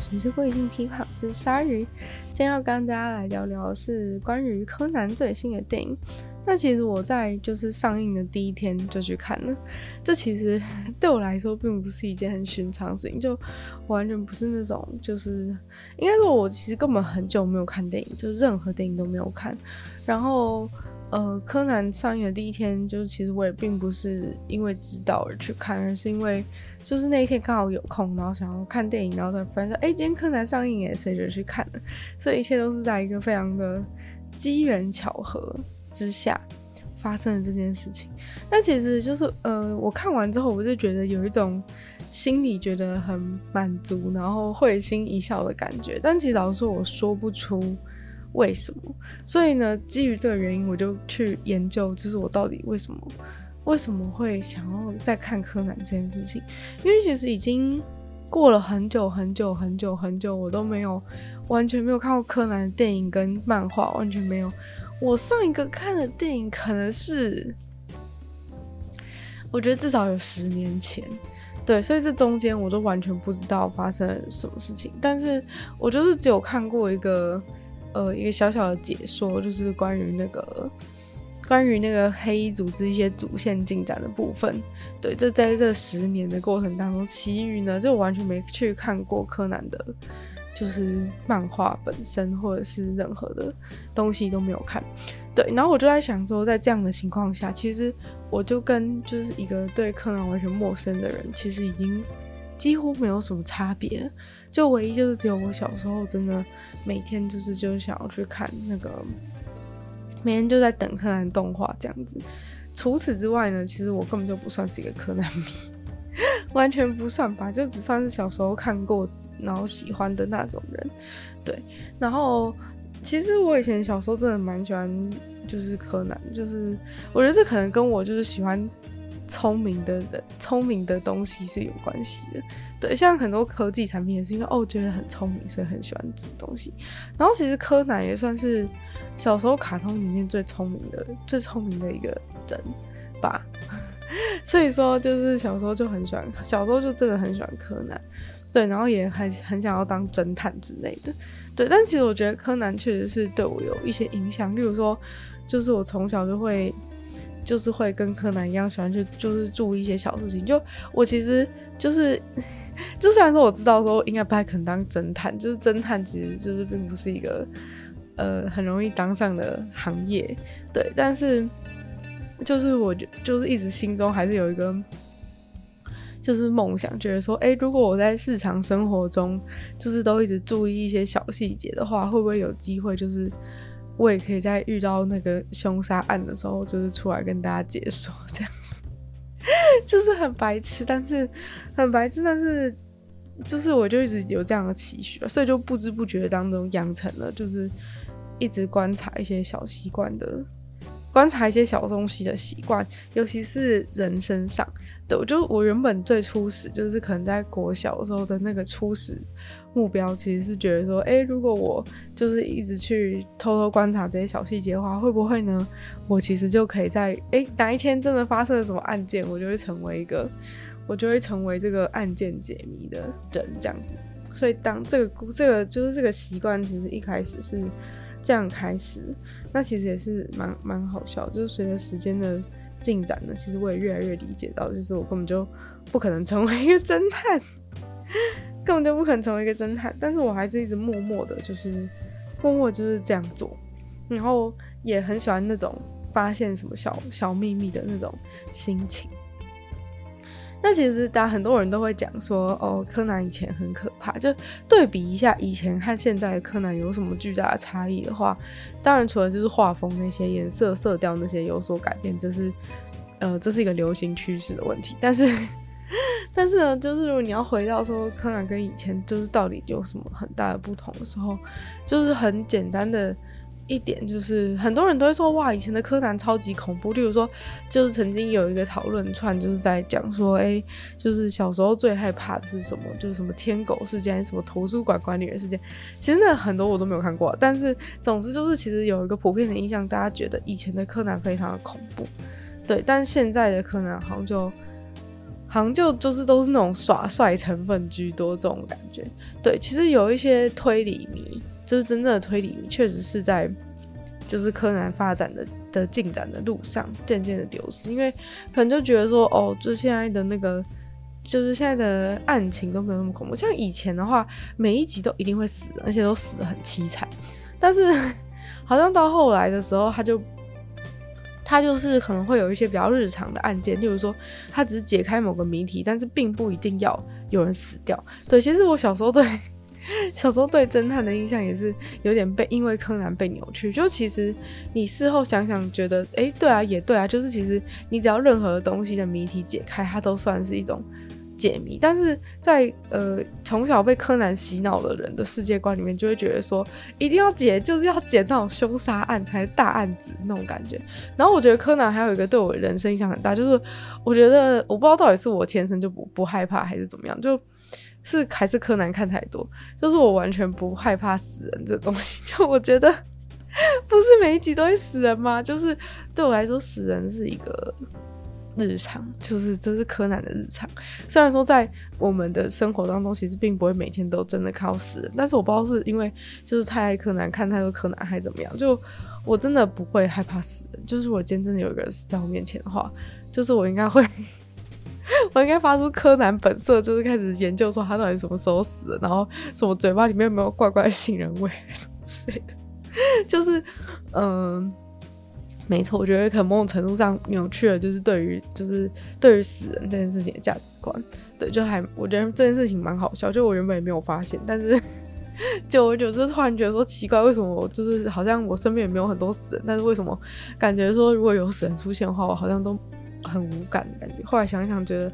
欢迎来到你们的城市规定批判，我是鲨鱼。今天要跟大家来聊聊是关于柯南最新的电影。那其实我在就是上映的第一天就去看了，这其实 对我来说并不是一件很寻常的事情，就完全不是那种就是应该说，我其实根本很久没有看电影，就是任何电影都没有看。然后呃，柯南上映的第一天，就其实我也并不是因为知道而去看，而是因为。就是那一天刚好有空，然后想要看电影，然后才发现说，哎，今天柯南上映耶，所以就去看了。所以一切都是在一个非常的机缘巧合之下发生的这件事情。那其实就是，呃，我看完之后，我就觉得有一种心里觉得很满足，然后会心一笑的感觉。但其实老实说，我说不出为什么。所以呢，基于这个原因，我就去研究，就是我到底为什么。为什么会想要再看柯南这件事情？因为其实已经过了很久很久很久很久，我都没有完全没有看过柯南的电影跟漫画，完全没有。我上一个看的电影可能是，我觉得至少有十年前，对，所以这中间我都完全不知道发生了什么事情。但是我就是只有看过一个呃一个小小的解说，就是关于那个。关于那个黑衣组织一些主线进展的部分，对，就在这十年的过程当中，其余呢就完全没去看过柯南的，就是漫画本身或者是任何的东西都没有看，对，然后我就在想说，在这样的情况下，其实我就跟就是一个对柯南完全陌生的人，其实已经几乎没有什么差别，就唯一就是只有我小时候真的每天就是就想要去看那个。每天就在等柯南动画这样子，除此之外呢，其实我根本就不算是一个柯南迷，完全不算吧，就只算是小时候看过然后喜欢的那种人。对，然后其实我以前小时候真的蛮喜欢，就是柯南，就是我觉得这可能跟我就是喜欢聪明的人、聪明的东西是有关系的。对，像很多科技产品也是因为哦觉得很聪明，所以很喜欢这东西。然后其实柯南也算是。小时候卡通里面最聪明的、最聪明的一个人吧，所以说就是小时候就很喜欢，小时候就真的很喜欢柯南，对，然后也很很想要当侦探之类的，对。但其实我觉得柯南确实是对我有一些影响，例如说，就是我从小就会，就是会跟柯南一样喜欢去，就是注意一些小事情。就我其实就是，就虽然说我知道说应该不太可能当侦探，就是侦探其实就是并不是一个。呃，很容易当上的行业，对，但是就是我就，就是一直心中还是有一个，就是梦想，觉得说，哎、如果我在日常生活中，就是都一直注意一些小细节的话，会不会有机会，就是我也可以在遇到那个凶杀案的时候，就是出来跟大家解说，这样，就是很白痴，但是很白痴，但是就是我就一直有这样的期许，所以就不知不觉当中养成了，就是。一直观察一些小习惯的，观察一些小东西的习惯，尤其是人身上。对，我就我原本最初始就是可能在国小的时候的那个初始目标，其实是觉得说，哎、如果我就是一直去偷偷观察这些小细节的话，会不会呢？我其实就可以在哎、哪一天真的发生了什么案件，我就会成为一个，我就会成为这个案件解谜的人这样子。所以当这个这个就是这个习惯，其实一开始是。这样开始，那其实也是蛮蛮好笑。就是随着时间的进展呢，其实我也越来越理解到，就是我根本就不可能成为一个侦探，根本就不可能成为一个侦探。但是我还是一直默默的，就是默默就是这样做，然后也很喜欢那种发现什么小小秘密的那种心情。那其实，大家很多人都会讲说，哦，柯南以前很可怕。就对比一下以前和现在的柯南有什么巨大的差异的话，当然除了就是画风那些颜色、色调那些有所改变，这是呃，这是一个流行趋势的问题。但是，但是呢，就是如果你要回到说柯南跟以前就是到底有什么很大的不同的时候，就是很简单的。一点就是很多人都会说哇，以前的柯南超级恐怖。例如说，就是曾经有一个讨论串，就是在讲说，哎、就是小时候最害怕的是什么？就是什么天狗事件，什么图书馆管理员事件。其实那很多我都没有看过，但是总之就是，其实有一个普遍的印象，大家觉得以前的柯南非常的恐怖。对，但现在的柯南好像就好像就就是都是那种耍帅成分居多这种感觉。对，其实有一些推理迷。就是真正的推理，确实是在就是柯南发展的的进展的路上渐渐的流失，因为可能就觉得说，哦，就是现在的那个，就是现在的案情都没有那么恐怖，像以前的话，每一集都一定会死，而且都死得很凄惨。但是 好像到后来的时候，他就他就是可能会有一些比较日常的案件，例如说他只是解开某个谜题，但是并不一定要有人死掉。对，其实我小时候对。小时候对侦探的印象也是有点被因为柯南被扭曲，就其实你事后想想觉得，哎、对啊，也对啊，就是其实你只要任何东西的谜题解开，它都算是一种解谜。但是在呃从小被柯南洗脑的人的世界观里面，就会觉得说一定要解，就是要解那种凶杀案才是大案子那种感觉。然后我觉得柯南还有一个对我人生影响很大，就是我觉得我不知道到底是我天生就不不害怕还是怎么样，就是还是柯南看太多，就是我完全不害怕死人这东西。就我觉得，不是每一集都会死人吗？就是对我来说，死人是一个日常，就是这是柯南的日常。虽然说在我们的生活当中，其实并不会每天都真的靠死人，但是我不知道是因为就是太爱柯南，看太多柯南还怎么样，就我真的不会害怕死人。就是我今天真的有一个人死在我面前的话，就是我应该会。我应该发出柯南本色，就是开始研究说他到底什么时候死，然后什么嘴巴里面有没有怪怪的杏仁味什么之类的。就是，嗯、没错，我觉得可能某种程度上扭曲了，就是对于就是对于死人这件事情的价值观。对，就还我觉得这件事情蛮好笑，就我原本也没有发现，但是 就我就是突然觉得说奇怪，为什么我就是好像我身边也没有很多死人，但是为什么感觉说如果有死人出现的话，我好像都。很无感的感觉。后来想想，觉得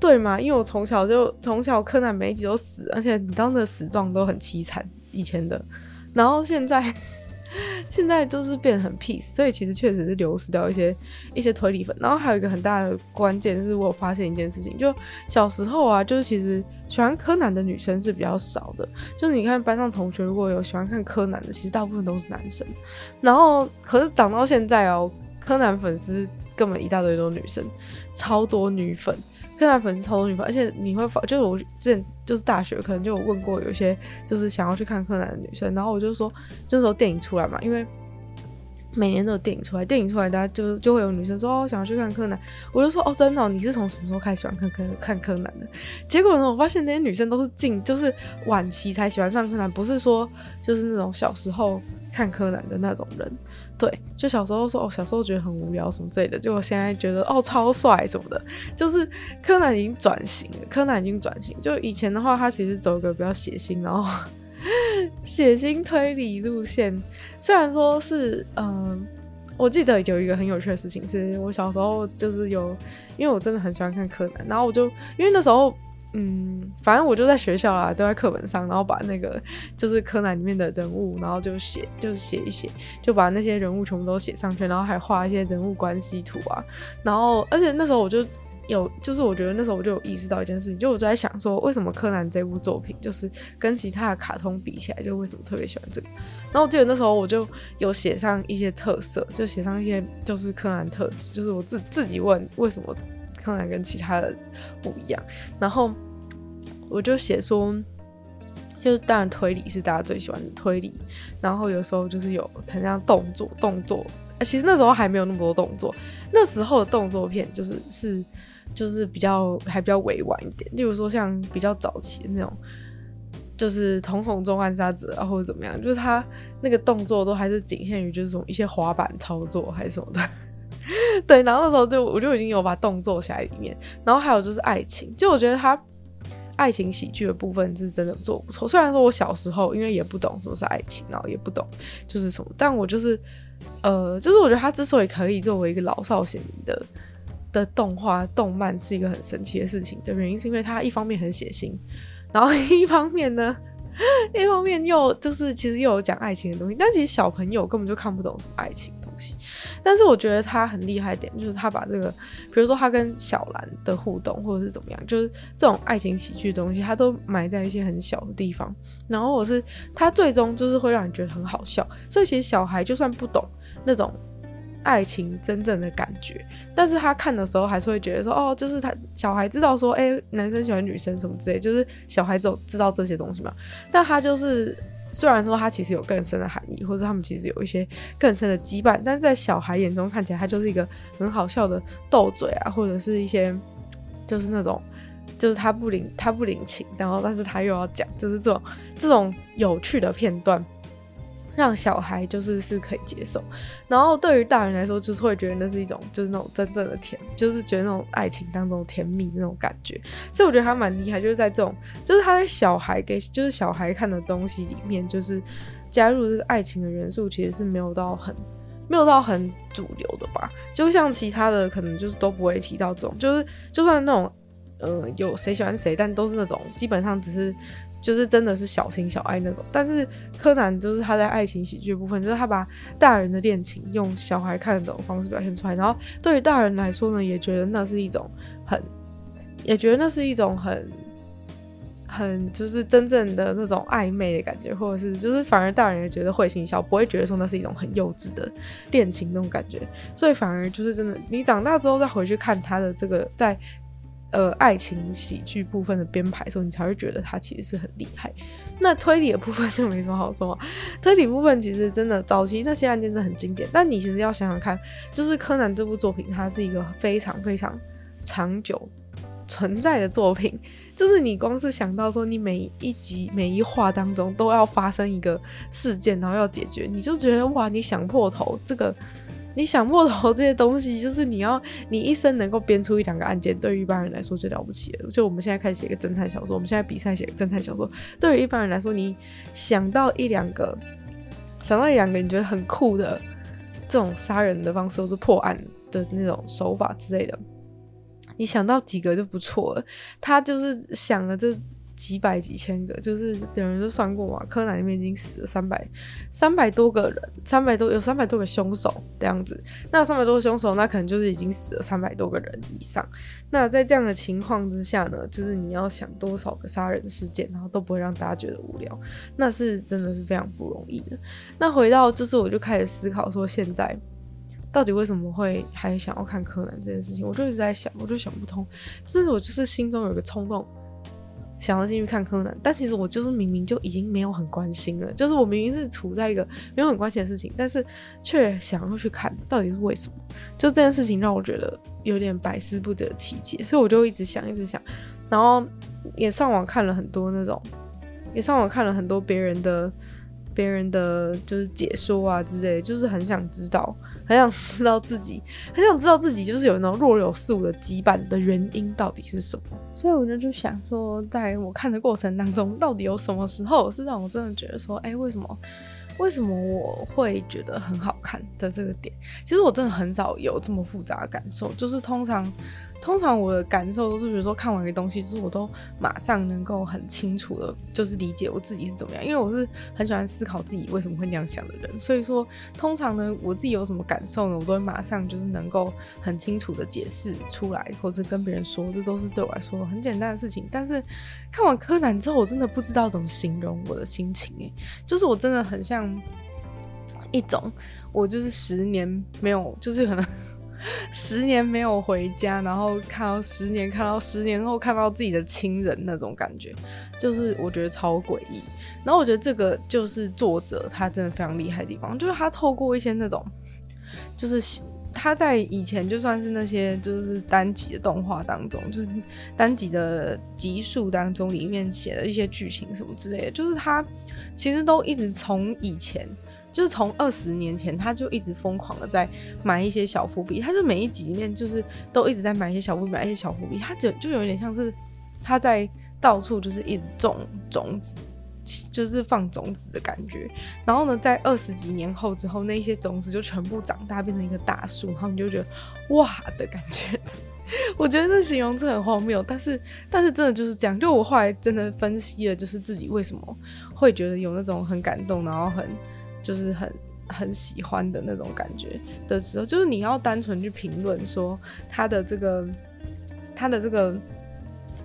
对嘛？因为我从小就从小柯南每一集都死，而且你当的死状都很凄惨，以前的。然后现在 现在都是变很 peace，所以其实确实是流失掉一些一些推理粉。然后还有一个很大的关键是我有发现一件事情，就小时候啊，就是其实喜欢柯南的女生是比较少的。就是你看班上同学如果有喜欢看柯南的，其实大部分都是男生。然后可是长到现在哦，柯南粉丝。根本一大堆都是女生，超多女粉，柯南粉丝超多女粉，而且你会发，就是我之前就是大学可能就有问过有些就是想要去看柯南的女生，然后我就说，这时候电影出来嘛，因为每年都有电影出来，电影出来大家就就会有女生说哦想要去看柯南，我就说哦真的，你是从什么时候开始喜欢看柯看柯南的？结果呢，我发现那些女生都是近就是晚期才喜欢上柯南，不是说就是那种小时候看柯南的那种人。对，就小时候说哦，小时候觉得很无聊什么之类的，就我现在觉得哦超帅什么的，就是柯南已经转型了，柯南已经转型。就以前的话，他其实走一个比较血腥，然后 血腥推理路线。虽然说是嗯、我记得有一个很有趣的事情，是我小时候就是有，因为我真的很喜欢看柯南，然后我就因为那时候。嗯，反正我就在学校啦，都在课本上，然后把那个就是柯南里面的人物，然后就写，就是写一写，就把那些人物全部都写上去，然后还画一些人物关系图啊。然后，而且那时候我就有，就是我觉得那时候我就有意识到一件事情，就我就在想说，为什么柯南这部作品就是跟其他的卡通比起来，就为什么特别喜欢这个？然后我记得那时候我就有写上一些特色，就写上一些就是柯南特质，就是我自自己问为什么。柯南跟其他的不一样，然后我就写说，就是当然推理是大家最喜欢的推理，然后有时候就是有很像动作动作，其实那时候还没有那么多动作，那时候的动作片就是是就是比较还比较委婉一点，例如说像比较早期的那种，就是瞳孔中暗杀者啊或者怎么样，就是他那个动作都还是仅限于就是一些滑板操作还是什么的。对，然后那时候就我就已经有把动作写在里面，然后还有就是爱情，就我觉得他爱情喜剧的部分是真的做不错。虽然说我小时候因为也不懂什么是爱情，然后也不懂就是什么，但我就是呃，就是我觉得他之所以可以作为一个老少咸宜的的动画动漫是一个很神奇的事情的原因，是因为它一方面很血腥，然后一方面呢，一方面又就是其实又有讲爱情的东西，但其实小朋友根本就看不懂什么爱情但是我觉得他很厉害点，就是他把这个，比如说他跟小兰的互动，或者是怎么样，就是这种爱情喜剧的东西，他都埋在一些很小的地方。然后我是他最终就是会让你觉得很好笑，所以其实小孩就算不懂那种。爱情真正的感觉，但是他看的时候还是会觉得说，哦，就是他小孩知道说，哎、男生喜欢女生什么之类，就是小孩子有知道这些东西嘛。但他就是虽然说他其实有更深的含义，或者他们其实有一些更深的羁绊，但在小孩眼中看起来，他就是一个很好笑的斗嘴啊，或者是一些就是那种就是他不领他不领情，然后但是他又要讲，就是这种这种有趣的片段。让小孩就是是可以接受，然后对于大人来说，就是会觉得那是一种就是那种真正的甜，就是觉得那种爱情当中甜蜜那种感觉。所以我觉得他蛮厉害，就是在这种就是他在小孩给就是小孩看的东西里面，就是加入这个爱情的元素，其实是没有到很没有到很主流的吧。就像其他的可能就是都不会提到这种，就是就算那种呃有谁喜欢谁，但都是那种基本上只是。就是真的是小情小爱那种，但是柯南就是他在爱情喜剧部分，就是他把大人的恋情用小孩看得懂的方式表现出来，然后对于大人来说呢，也觉得那是一种很，也觉得那是一种很，很就是真正的那种暧昧的感觉，或者是就是反而大人也觉得会心笑，不会觉得说那是一种很幼稚的恋情那种感觉，所以反而就是真的，你长大之后再回去看他的这个在。呃，爱情喜剧部分的编排的时候，你才会觉得他其实是很厉害。那推理的部分就没什么好说。推理部分其实真的早期那些案件是很经典，但你其实要想想看，就是柯南这部作品，它是一个非常非常长久存在的作品。就是你光是想到说，你每一集每一话当中都要发生一个事件，然后要解决，你就觉得哇，你想破头这个。你想破头这些东西，就是你要你一生能够编出一两个案件，对于一般人来说最了不起了。就我们现在开始写个侦探小说，我们现在比赛写个侦探小说，对于一般人来说，你想到一两个，想到一两个你觉得很酷的这种杀人的方式，或是破案的那种手法之类的，你想到几个就不错了。他就是想了这。几百几千个，就是有人就算过嘛，柯南里面已经死了三百三百多个人，三百多有三百多个凶手这样子。那三百多个凶手，那可能就是已经死了三百多个人以上。那在这样的情况之下呢，就是你要想多少个杀人事件，然后都不会让大家觉得无聊，那是真的是非常不容易的。那回到就是，我就开始思考说，现在到底为什么会还想要看柯南这件事情？我就一直在想，我就想不通。就是我就是心中有个冲动。想要进去看柯南，但其实我就是明明就已经没有很关心了，就是我明明是处在一个没有很关心的事情，但是却想要去看，到底是为什么？就这件事情让我觉得有点百思不得其解，所以我就一直想，一直想，然后也上网看了很多那种，也上网看了很多别人的。别人的就是解说啊之类，就是很想知道，很想知道自己，很想知道自己就是有那种若有似无的羁绊的原因到底是什么。所以我就就想说，在我看的过程当中，到底有什么时候是让我真的觉得说，哎，为什么？为什么我会觉得很好看的这个点？其实我真的很少有这么复杂的感受，就是通常。通常我的感受都是，比如说看完一个东西，就是我都马上能够很清楚的，就是理解我自己是怎么样，因为我是很喜欢思考自己为什么会那样想的人，所以说通常呢，我自己有什么感受呢，我都会马上就是能够很清楚的解释出来，或者跟别人说，这都是对我来说很简单的事情。但是看完柯南之后，我真的不知道怎么形容我的心情，诶，就是我真的很像一种，我就是十年没有，就是可能。十年没有回家，然后看到十年，看到十年后看到自己的亲人那种感觉，就是我觉得超诡异。然后我觉得这个就是作者他真的非常厉害的地方，就是他透过一些那种，就是他在以前就算是那些就是单集的动画当中，就是单集的集数当中里面写的一些剧情什么之类的，就是他其实都一直从以前。就是从二十年前，他就一直疯狂的在买一些小伏笔，他就每一集里面就是都一直在买一些小伏笔，买一些小伏笔，他就就有点像是他在到处就是一直种种子，就是放种子的感觉。然后呢，在二十几年后之后，那些种子就全部长大，变成一个大树，然后你就觉得哇的感觉。我觉得这形容词很荒谬，但是但是真的就是这样。就我后来真的分析了，就是自己为什么会觉得有那种很感动，然后很就是很很喜欢的那种感觉的时候，就是你要单纯去评论说他的这个他的这个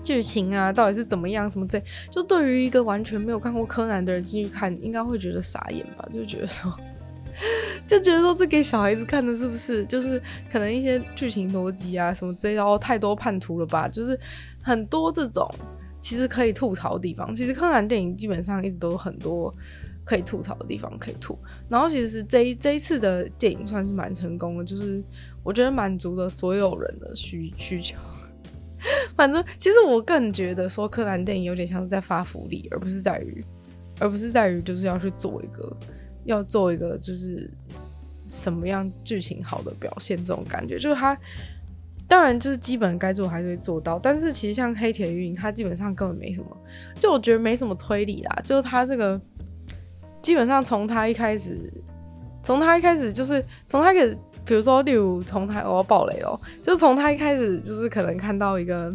剧情啊，到底是怎么样什么这，就对于一个完全没有看过柯南的人进去看，应该会觉得傻眼吧？就觉得说。就觉得说这给小孩子看的，是不是就是可能一些剧情逻辑啊什么之类的，然后太多叛徒了吧？就是很多这种其实可以吐槽的地方。其实柯南电影基本上一直都有很多可以吐槽的地方可以吐。然后其实这一这一次的电影算是蛮成功的，就是我觉得满足了所有人的需需求。反正其实我更觉得说柯南电影有点像是在发福利，而不是在于，而不是在于就是要去做一个。要做一个就是什么样剧情好的表现，这种感觉就是他当然就是基本该做还是会做到，但是其实像黑铁运营，它基本上根本没什么，就我觉得没什么推理啦，就是他这个基本上从他一开始，从他一开始就是从他开始，比如说例如从他我要爆雷哦，就是从他一开始就是可能看到一个。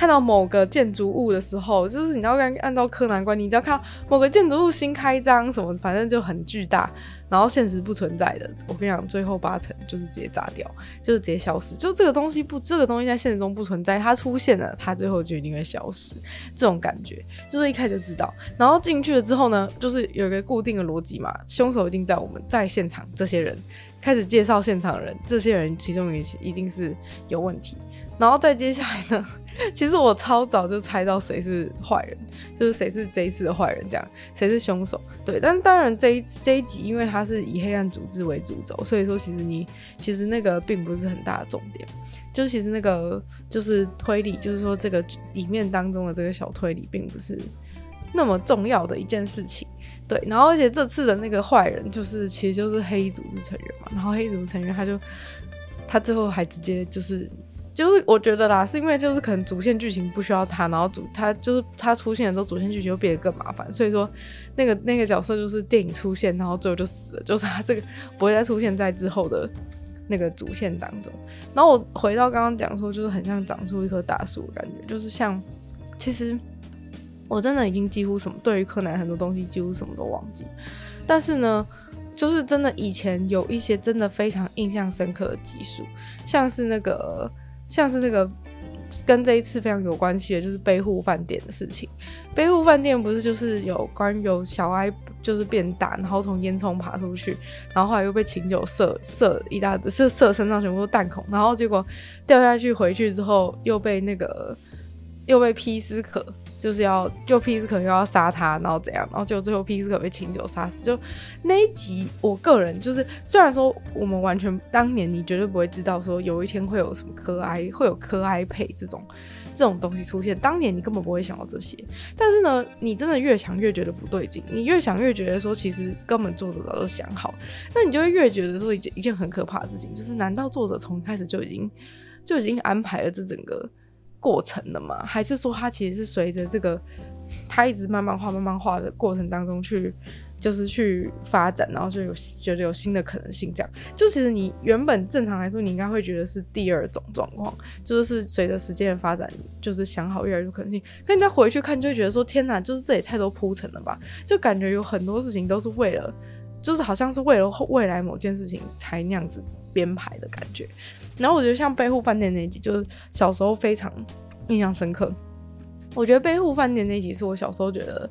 看到某个建筑物的时候，就是你要按按照柯南观，你只要看某个建筑物新开张什么，反正就很巨大，然后现实不存在的。我跟你讲，最后八成就是直接炸掉，就是直接消失。就这个东西不，这个东西在现实中不存在，它出现了，它最后就一定会消失。这种感觉就是一开始就知道，然后进去了之后呢，就是有一个固定的逻辑嘛，凶手一定在我们在现场，这些人开始介绍现场人，这些人其中一一定是有问题。然后再接下来呢，其实我超早就猜到谁是坏人，就是谁是这一次的坏人，这样谁是凶手。对，但当然这一这一集，因为它是以黑暗组织为主轴，所以说其实你其实那个并不是很大的重点，就其实那个就是推理，就是说这个里面当中的这个小推理，并不是那么重要的一件事情。对，然后而且这次的那个坏人，就是其实就是黑衣组织成员嘛，然后黑衣组织成员他就他最后还直接就是。就是我觉得啦，是因为就是可能主线剧情不需要他，然后主他就是他出现的时候，主线剧情就变得更麻烦。所以说，那个那个角色就是电影出现，然后最后就死了，就是他这个不会再出现在之后的那个主线当中。然后我回到刚刚讲说，就是很像长出一棵大树的感觉，就是像其实我真的已经几乎什么对于柯南很多东西几乎什么都忘记，但是呢，就是真的以前有一些真的非常印象深刻的集数，像是那个。像是那个跟这一次非常有关系的，就是背户饭店的事情。背户饭店不是就是有关于有小哀就是变大，然后从烟囱爬出去，然后后来又被琴酒射射一大堆，射射身上全部都弹孔，然后结果掉下去回去之后又被那个又被劈斯可。就是要就皮斯可又要杀他，然后怎样，然后就最后皮斯可被琴酒杀死。就那一集，我个人就是虽然说我们完全当年你绝对不会知道说有一天会有什么柯哀会有柯哀配这种这种东西出现，当年你根本不会想到这些。但是呢，你真的越想越觉得不对劲，你越想越觉得说其实根本作者早就想好，那你就会越觉得说一件一件很可怕的事情，就是难道作者从开始就已经就已经安排了这整个？过程的嘛，还是说他其实是随着这个他一直慢慢画、慢慢画的过程当中去，就是去发展，然后就有觉得有新的可能性。这样，就其实你原本正常来说，你应该会觉得是第二种状况，就是随着时间的发展，就是想好越来越多可能性。可你再回去看，就会觉得说天哪，就是这也太多铺陈了吧？就感觉有很多事情都是为了，就是好像是为了未来某件事情才那样子编排的感觉。然后我觉得像背户饭店那一集，就是小时候非常印象深刻。我觉得背户饭店那一集是我小时候觉得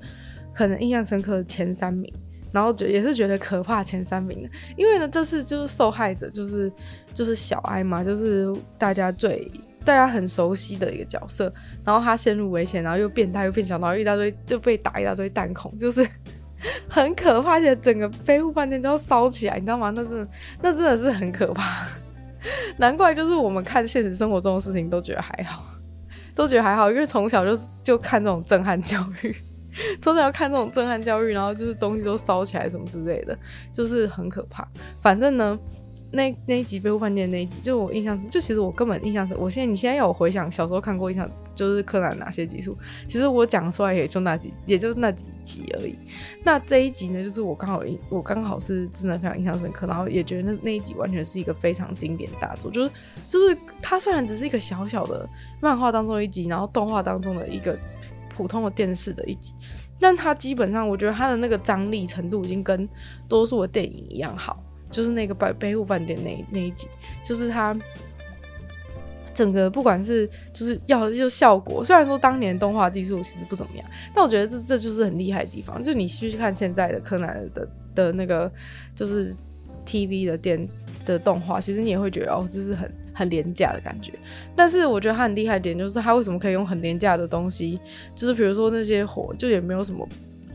可能印象深刻的前三名，然后觉也是觉得可怕前三名的。因为呢，这次就是受害者就是就是小哀嘛，就是大家最大家很熟悉的一个角色。然后他陷入危险，然后又变大又变小，然后一大堆就被打一大堆弹孔，就是 很可怕。而且整个背户饭店就要烧起来，你知道吗？那真的那真的是很可怕。难怪，就是我们看现实生活中的事情都觉得还好，都觉得还好，因为从小就就看这种震撼教育，从小要看这种震撼教育，然后就是东西都烧起来什么之类的，就是很可怕。反正呢，那那一集《贝湖饭店》那一集，就我印象，就其实我根本印象是，我现在你现在要我回想小时候看过印象，就是柯南哪些集数，其实我讲出来也就那几，也就那几集而已。那这一集呢，就是我刚好我刚好是真的非常印象深刻，然后也觉得那那一集完全是一个非常经典大作，就是就是它虽然只是一个小小的漫画当中一集，然后动画当中的一个普通的电视的一集，但它基本上我觉得它的那个张力程度已经跟多数的电影一样好。就是那个北北户饭店那那一集，就是他整个不管是就是要就效果，虽然说当年动画技术其实不怎么样，但我觉得这这就是很厉害的地方。就你去看现在的柯南的的那个就是 TV 的电的动画，其实你也会觉得哦，就是很很廉价的感觉。但是我觉得他很厉害的点就是他为什么可以用很廉价的东西，就是比如说那些火，就也没有什么。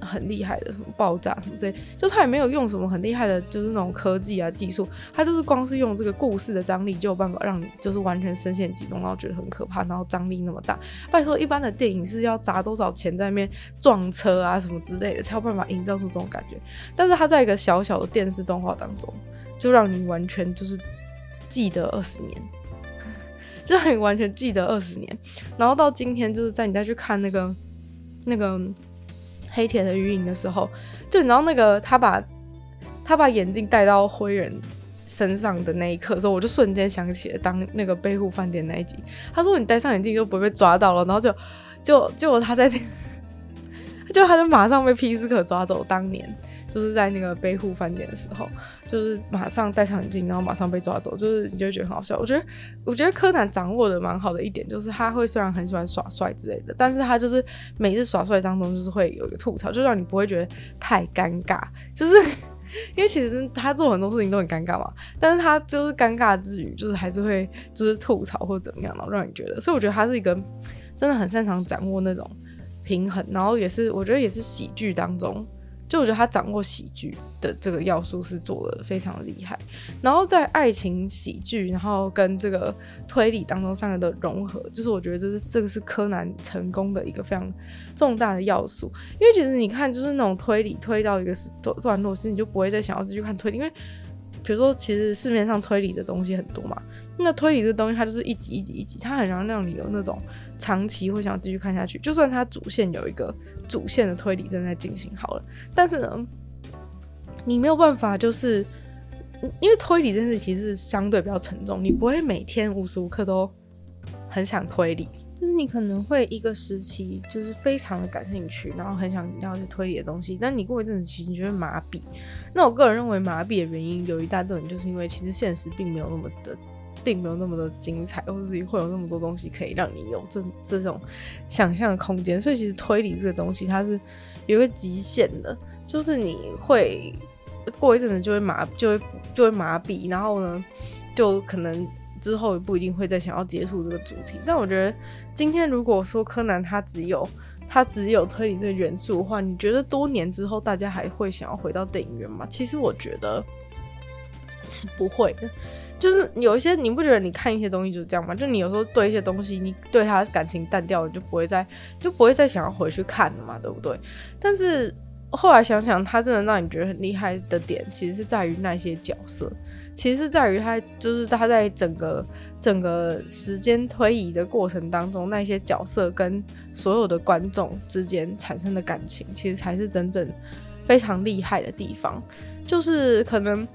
很厉害的什么爆炸什么之类，就他也没有用什么很厉害的，就是那种科技啊技术，他就是光是用这个故事的张力就有办法让你就是完全深陷其中，然后觉得很可怕，然后张力那么大。拜托，一般的电影是要砸多少钱在那边撞车啊什么之类的，才有办法营造出这种感觉。但是他在一个小小的电视动画当中，就让你完全就是记得二十年，就让你完全记得二十年。然后到今天，就是在你再去看那个那个。黑铁的鱼影的时候，就你知道那个他把他把眼镜戴到灰人身上的那一刻的时候，我就瞬间想起了当那个背户饭店那一集。他说你戴上眼镜就不会被抓到了，然后就 就就他在那，就他就马上被皮斯克抓走。当年。就是在那个贝户饭店的时候，就是马上戴上眼镜，然后马上被抓走，就是你就会觉得很好笑。我觉得，我觉得柯南掌握的蛮好的一点，就是他会虽然很喜欢耍帅之类的，但是他就是每次耍帅当中，就是会有一个吐槽，就让你不会觉得太尴尬。就是 因为其实他做很多事情都很尴尬嘛，但是他就是尴尬之余，就是还是会就是吐槽或怎么样，然后让你觉得，所以我觉得他是一个真的很擅长掌握那种平衡，然后也是我觉得也是喜剧当中。就我觉得他掌握喜剧的这个要素是做的非常厉害，然后在爱情喜剧，然后跟这个推理当中三个的融合，就是我觉得这是这个是柯南成功的一个非常重大的要素。因为其实你看，就是那种推理推到一个段段落，其实你就不会再想要继续看推理，因为比如说其实市面上推理的东西很多嘛，那推理这东西它就是一集一集一集，它很容易让你有那种长期会想继续看下去，就算它主线有一个。主线的推理正在进行好了，但是呢，你没有办法，就是因为推理这件事其实是相对比较沉重，你不会每天无时无刻都很想推理，就是你可能会一个时期就是非常的感兴趣，然后很想了解推理的东西，但你过一阵子其实你就会麻痹。那我个人认为麻痹的原因有一大段，就是因为其实现实并没有那么的。并没有那么多精彩，或者是会有那么多东西可以让你有这这种想象的空间。所以其实推理这个东西，它是有一个极限的，就是你会过一阵子就会麻，就会就会麻痹，然后呢，就可能之后也不一定会再想要接触这个主题。但我觉得今天如果说柯南它只有它只有推理这个元素的话，你觉得多年之后大家还会想要回到电影院吗？其实我觉得是不会的。就是有一些你不觉得你看一些东西就是这样吗？就你有时候对一些东西，你对他感情淡掉了，就不会再就不会再想要回去看了嘛，对不对？但是后来想想，他真的让你觉得很厉害的点，其实是在于那些角色，其实是在于他就是他在整个整个时间推移的过程当中，那些角色跟所有的观众之间产生的感情，其实才是真正非常厉害的地方，就是可能。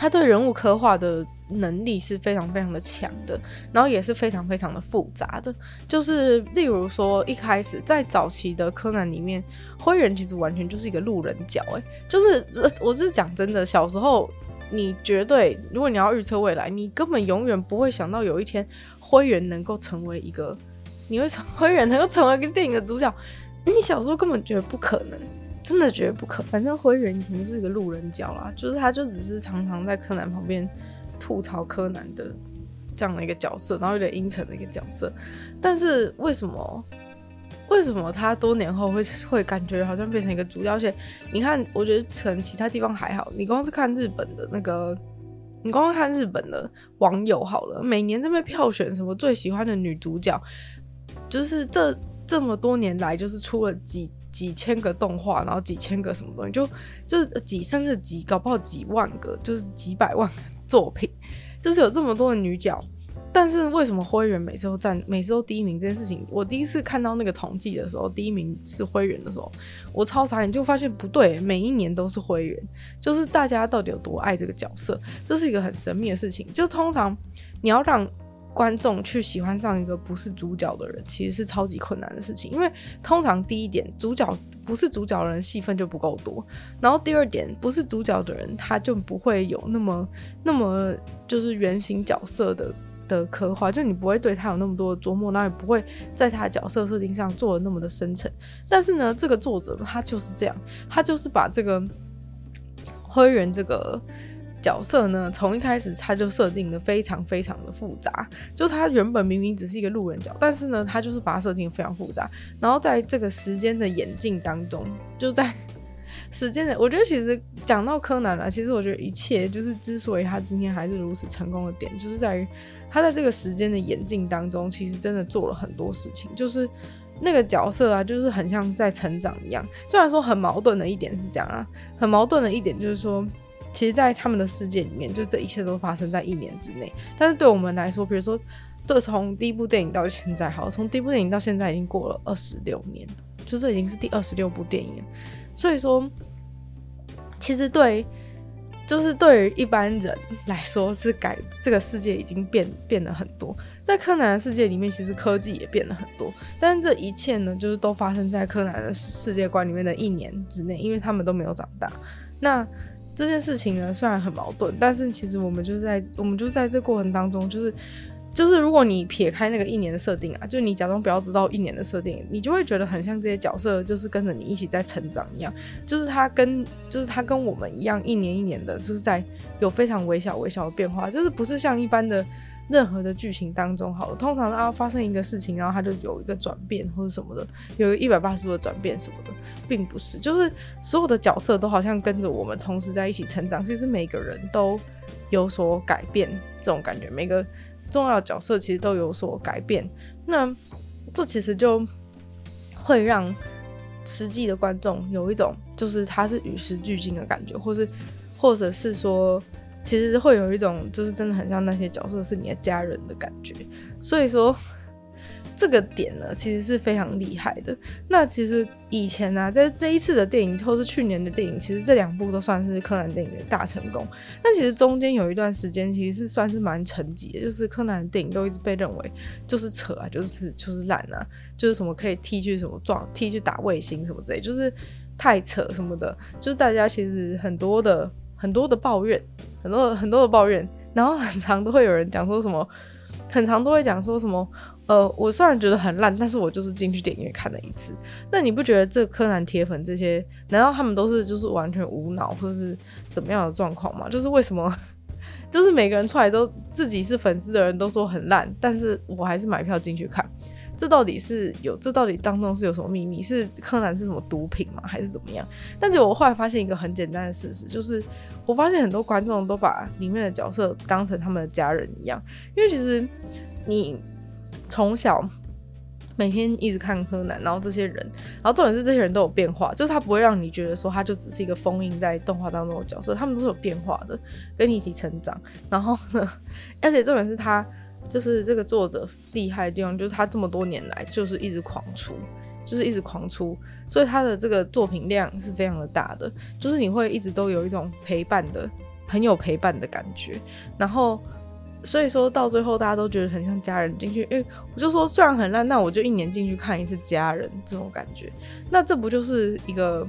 他对人物刻画的能力是非常非常的强的，然后也是非常非常的复杂的。就是例如说，一开始在早期的柯南里面，灰原其实完全就是一个路人甲。哎，就是我是讲真的，小时候你绝对，如果你要预测未来，你根本永远不会想到有一天灰原能够成为一个，你会成 灰原能够成为一个电影的主角，你小时候根本觉得不可能。真的觉得不可，反正灰原以前就是一个路人角啦，就是他就只是常常在柯南旁边吐槽柯南的这样的一个角色，然后有点阴沉的一个角色。但是为什么为什么他多年后会会感觉好像变成一个主角？而且你看，我觉得可能其他地方还好，你光是看日本的那个，你光看日本的网友好了，每年在那票选什么最喜欢的女主角，就是这这么多年来就是出了几。几千个动画，然后几千个什么东西，就就是几甚至几搞不好几万个，就是几百万作品，就是有这么多的女角。但是为什么灰原每次都占，每次都第一名这件事情，我第一次看到那个统计的时候，第一名是灰原的时候，我超傻眼，就发现不对，每一年都是灰原，就是大家到底有多爱这个角色，这是一个很神秘的事情。就通常你要让观众去喜欢上一个不是主角的人，其实是超级困难的事情，因为通常第一点，主角不是主角的人戏份就不够多，然后第二点，不是主角的人他就不会有那么那么就是原型角色的。的刻画，就你不会对他有那么多的琢磨，那也不会在他的角色设定上做的那么的深沉。但是呢，这个作者他就是这样，他就是把这个灰原这个角色呢，从一开始他就设定的非常非常的复杂。就他原本明明只是一个路人角，但是呢，他就是把它设定非常复杂。然后在这个时间的演进当中，就在。时间的，我觉得其实讲到柯南了，其实我觉得一切就是之所以他今天还是如此成功的点，就是在于他在这个时间的演进当中，其实真的做了很多事情。就是那个角色啊，就是很像在成长一样。虽然说很矛盾的一点是这样啊，很矛盾的一点就是说，其实，在他们的世界里面，就这一切都发生在一年之内。但是对我们来说，比如说，对，从第一部电影到现在，好，从第一部电影到现在已经过了二十六年，就这已经是第二十六部电影。所以说，其实对，就是对于一般人来说，是改这个世界已经变变了很多。在柯南的世界里面，其实科技也变了很多。但是这一切呢，就是都发生在柯南的世界观里面的一年之内，因为他们都没有长大。那这件事情呢，虽然很矛盾，但是其实我们就是在我们就在这过程当中，就是。就是如果你撇开那个一年的设定啊，就你假装不要知道一年的设定，你就会觉得很像这些角色就是跟着你一起在成长一样。就是他跟就是他跟我们一样，一年一年的，就是在有非常微小微小的变化。就是不是像一般的任何的剧情当中，好了，通常啊发生一个事情，然后他就有一个转变或者什么的，有一百八十度的转变什么的，并不是。就是所有的角色都好像跟着我们同时在一起成长，其实每个人都有所改变，这种感觉，每个。重要的角色其实都有所改变，那这其实就会让实际的观众有一种就是他是与时俱进的感觉，或是或者是说，其实会有一种就是真的很像那些角色是你的家人的感觉，所以说。这个点呢，其实是非常厉害的。那其实以前呢、在这一次的电影，或是去年的电影，其实这两部都算是柯南电影的大成功。但其实中间有一段时间，其实是算是蛮沉寂的，就是柯南的电影都一直被认为就是扯啊，就是就是烂啊，就是什么可以踢去什么撞，踢去打卫星什么之类，就是太扯什么的。就是大家其实很多的很多的抱怨，很多很多的抱怨，然后很常都会有人讲说什么，很常都会讲说什么。呃，我虽然觉得很烂，但是我就是进去电影院看了一次。那你不觉得这柯南铁粉这些，难道他们都是就是完全无脑或者是怎么样的状况吗？就是为什么，就是每个人出来都自己是粉丝的人都说很烂，但是我还是买票进去看。这到底是有，这到底当中是有什么秘密？是柯南是什么毒品吗？还是怎么样？但是我后来发现一个很简单的事实，就是我发现很多观众都把里面的角色当成他们的家人一样，因为其实你。从小每天一直看柯南，然后这些人，然后重点是这些人都有变化，就是他不会让你觉得说他就只是一个封印在动画当中的角色，他们都是有变化的，跟你一起成长。然后呢，而且重点是他就是这个作者厉害的地方，就是他这么多年来就是一直狂出，就是一直狂出，所以他的这个作品量是非常的大的，就是你会一直都有一种陪伴的，很有陪伴的感觉，然后。所以说到最后，大家都觉得很像家人进去，因为我就说虽然很烂，那我就一年进去看一次家人这种感觉，那这不就是一个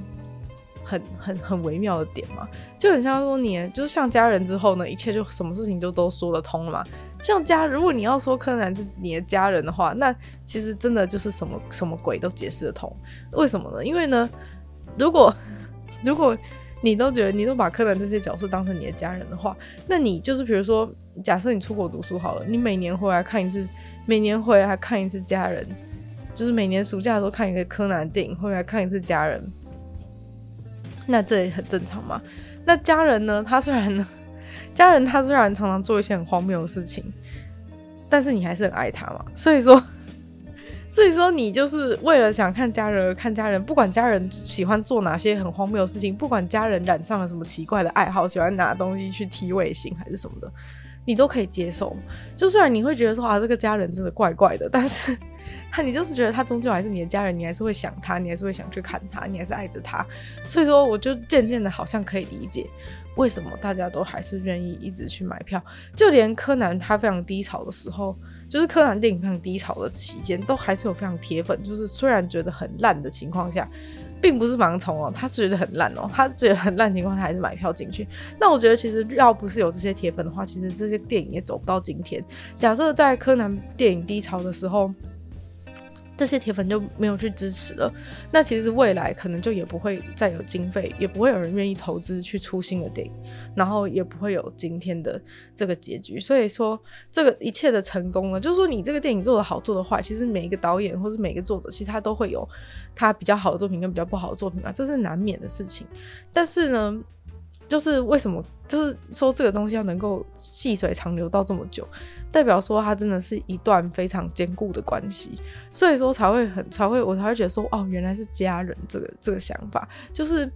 很 很很微妙的点吗？就很像说你就是像家人之后呢，一切就什么事情就都说得通了嘛。像家，如果你要说柯南是你的家人的话，那其实真的就是什么什么鬼都解释得通。为什么呢？因为呢，如果 如果你都觉得你都把柯南这些角色当成你的家人的话，那你就是比如说。假设你出国读书好了，你每年回来看一次，每年回来看一次家人，就是每年暑假的时候看一个柯南电影，回来看一次家人，那这也很正常嘛。那家人呢？他虽然呢，家人他虽然常常做一些很荒谬的事情，但是你还是很爱他嘛。所以说，所以说，你就是为了想看家人而看家人，不管家人喜欢做哪些很荒谬的事情，不管家人染上了什么奇怪的爱好，喜欢拿东西去踢卫星还是什么的，你都可以接受。就虽然你会觉得说啊，这个家人真的怪怪的，但是他你就是觉得他终究还是你的家人，你还是会想他，你还是会想去看他，你还是爱着他。所以说，我就渐渐的好像可以理解。为什么大家都还是愿意一直去买票？就连柯南他非常低潮的时候，就是柯南电影非常低潮的期间，都还是有非常铁粉。就是虽然觉得很烂的情况下，并不是盲从哦，他是觉得很烂哦，他觉得很烂情况下还是买票进去。那我觉得其实要不是有这些铁粉的话，其实这些电影也走不到今天。假设在柯南电影低潮的时候。这些铁粉就没有去支持了，那其实未来可能就也不会再有经费，也不会有人愿意投资去出新的电影，然后也不会有今天的这个结局。所以说，这个一切的成功呢，就是说你这个电影做得好，做得坏，其实每一个导演或是每一个作者，其实他都会有他比较好的作品跟比较不好的作品啊，这是难免的事情。但是呢，就是为什么，就是说这个东西要能够细水长流到这么久。代表说，它真的是一段非常坚固的关系，所以说才会很才会我才会觉得说，哦，原来是家人这个这个想法，就是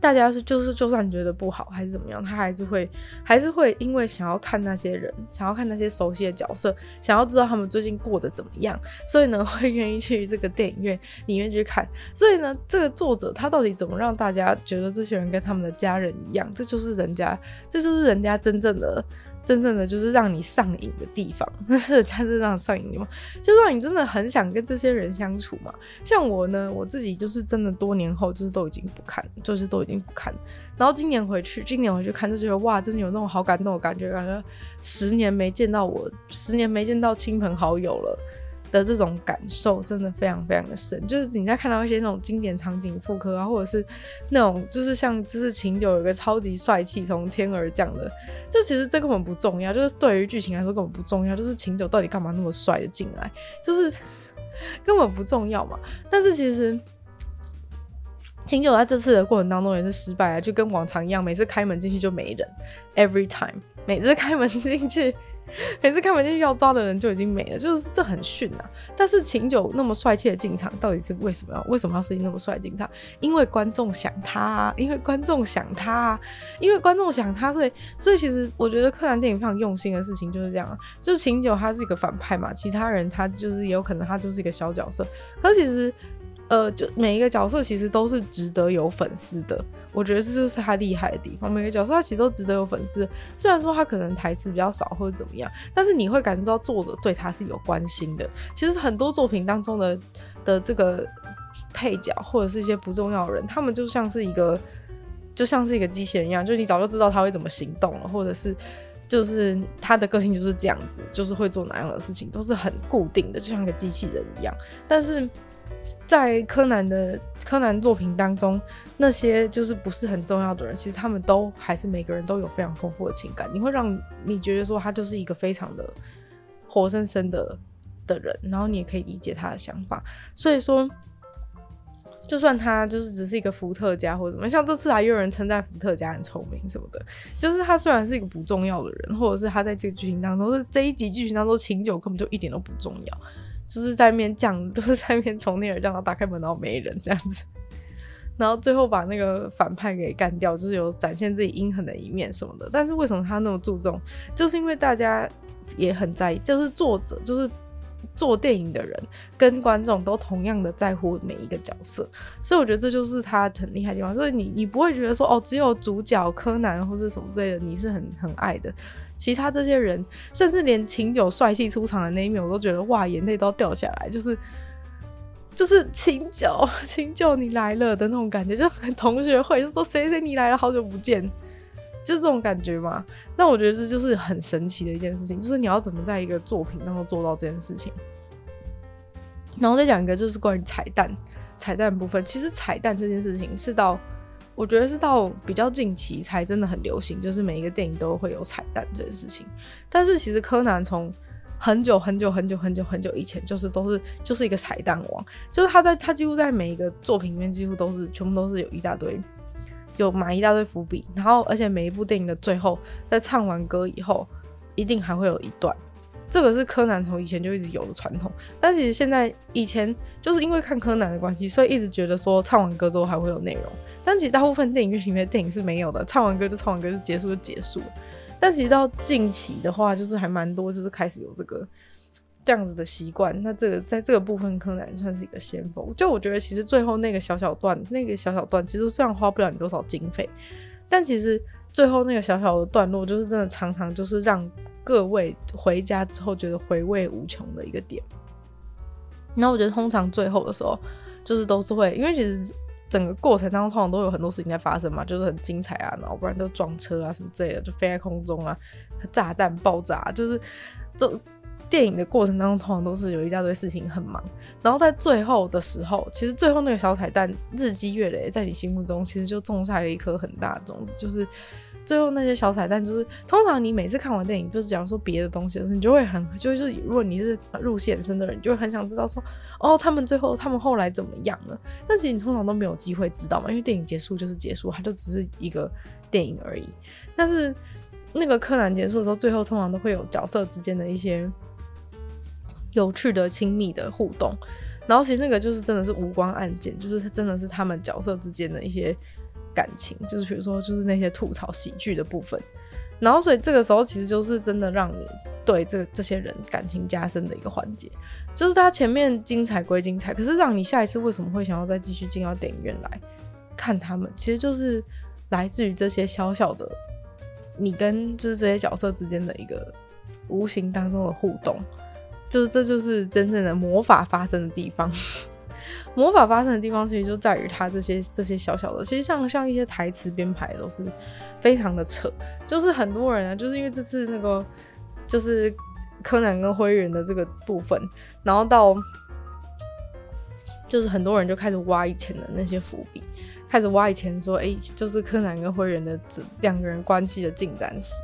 大家是就是就算觉得不好还是怎么样，他还是会还是会因为想要看那些人，想要看那些熟悉的角色，想要知道他们最近过得怎么样，所以呢会愿意去这个电影院里面去看。所以呢，这个作者他到底怎么让大家觉得这些人跟他们的家人一样？这就是人家，这就是人家真正的。真正的就是让你上瘾的地方，但是它是让上瘾的地方，就让你真的很想跟这些人相处嘛。像我呢，我自己就是真的多年后就是都已经不看，就是都已经不看。然后今年回去，今年回去看就觉得哇，真的有那种好感动的感觉，感觉十年没见到我，十年没见到亲朋好友了。的这种感受真的非常非常的深，就是你在看到一些那种经典场景复刻啊，或者是那种就是像就是琴酒有个超级帅气从天而降的，就其实这根本不重要，就是对于剧情来说根本不重要，就是琴酒到底干嘛那么帅的进来，就是 根本不重要嘛。但是其实琴酒在这次的过程当中也是失败啊，就跟往常一样，每次开门进去就没人，every time，每次开门进去。每次开门进去要抓的人就已经没了，就是这很逊啊。但是琴酒那么帅气的进场，到底是为什么要为什么要设计那么帅进场？因为观众想他啊，因为观众想他啊，因为观众想他，所以所以其实我觉得柯南电影非常用心的事情就是这样啊，就是琴酒他是一个反派嘛，其他人他就是也有可能他就是一个小角色，可是其实。呃，就每一个角色其实都是值得有粉丝的，我觉得这就是他厉害的地方。每个角色他其实都值得有粉丝，虽然说他可能台词比较少或者怎么样，但是你会感受到作者对他是有关心的。其实很多作品当中的的这个配角或者是一些不重要的人，他们就像是一个就像是一个机器人一样，就你早就知道他会怎么行动了，或者是就是他的个性就是这样子，就是会做哪样的事情，都是很固定的，就像个机器人一样。但是。在柯南的柯南作品当中，那些就是不是很重要的人，其实他们都还是每个人都有非常丰富的情感。你会让你觉得说他就是一个非常的活生生的的人，然后你也可以理解他的想法。所以说，就算他就是只是一个伏特加或者什么，像这次还有人称赞伏特加很聪明什么的，就是他虽然是一个不重要的人，或者是他在这个剧情当中，是这一集剧情当中琴酒根本就一点都不重要。就是在面降，就是在面从那儿降到打开门，然后没人这样子，然后最后把那个反派给干掉，就是有展现自己阴狠的一面什么的。但是为什么他那么注重？就是因为大家也很在意，就是作者，就是做电影的人跟观众都同样的在乎每一个角色，所以我觉得这就是他很厉害的地方。所以你你不会觉得说哦，只有主角柯南或者什么之类的，你是很很爱的。其他这些人，甚至连琴酒帅气出场的那一秒，我都觉得哇，眼泪都要掉下来。就是，就是琴酒，琴酒你来了的那种感觉，就很同学会就说谁谁你来了，好久不见，就这种感觉嘛。那我觉得这就是很神奇的一件事情，就是你要怎么在一个作品当中做到这件事情。然后再讲一个，就是关于彩蛋，彩蛋部分，其实彩蛋这件事情是到。我觉得是到比较近期才真的很流行，就是每一个电影都会有彩蛋这件事情。但是其实柯南从很久很久很久很久很久以前，就是都是就是一个彩蛋王，就是他在他几乎在每一个作品里面几乎都是全部都是有一大堆有埋一大堆伏笔，然后而且每一部电影的最后在唱完歌以后，一定还会有一段这个是柯南从以前就一直有的传统。但其实现在以前就是因为看柯南的关系，所以一直觉得说唱完歌之后还会有内容。但其实大部分电影院里面的电影是没有的，唱完歌就唱完歌就结束就结束。但其实到近期的话，就是还蛮多，就是开始有这个这样子的习惯。那这个在这个部分，柯南算是一个先锋。就我觉得，其实最后那个小小段，那个小小段，其实虽然花不了你多少经费，但其实最后那个小小的段落，就是真的常常就是让各位回家之后觉得回味无穷的一个点。那我觉得通常最后的时候，就是都是会，因为其实。整个过程当中，通常都有很多事情在发生嘛，就是很精彩啊，然后不然都撞车啊什么之类的，就飞在空中啊，炸弹爆炸，就是这电影的过程当中，通常都是有一大堆事情很忙。然后在最后的时候，其实最后那个小彩蛋，日积月累，在你心目中其实就种下了一颗很大的种子，就是。最后那些小彩蛋，就是通常你每次看完电影，就是假如说别的东西的时候，你就会很，就是如果你是入戏很深的人，就会很想知道说，哦，他们最后他们后来怎么样了？但其实你通常都没有机会知道嘛，因为电影结束就是结束，它就只是一个电影而已。但是那个柯南结束的时候，最后通常都会有角色之间的一些有趣的、亲密的互动，然后其实那个就是真的是无关案件，就是真的是他们角色之间的一些。感情就是比如说，就是那些吐槽喜剧的部分，然后所以这个时候其实就是真的让你对这这些人感情加深的一个环节，就是他前面精彩归精彩，可是让你下一次为什么会想要再继续进到电影院来看他们，其实就是来自于这些小小的你跟就是这些角色之间的一个无形当中的互动，就是这就是真正的魔法发生的地方。魔法发生的地方，其实就在于它这些这些小小的，其实像像一些台词编排都是非常的扯，就是很多人啊，就是因为这次那个就是柯南跟灰原的这个部分，然后到就是很多人就开始挖以前的那些伏笔，开始挖以前说，哎、就是柯南跟灰原的这两个人关系的进展史。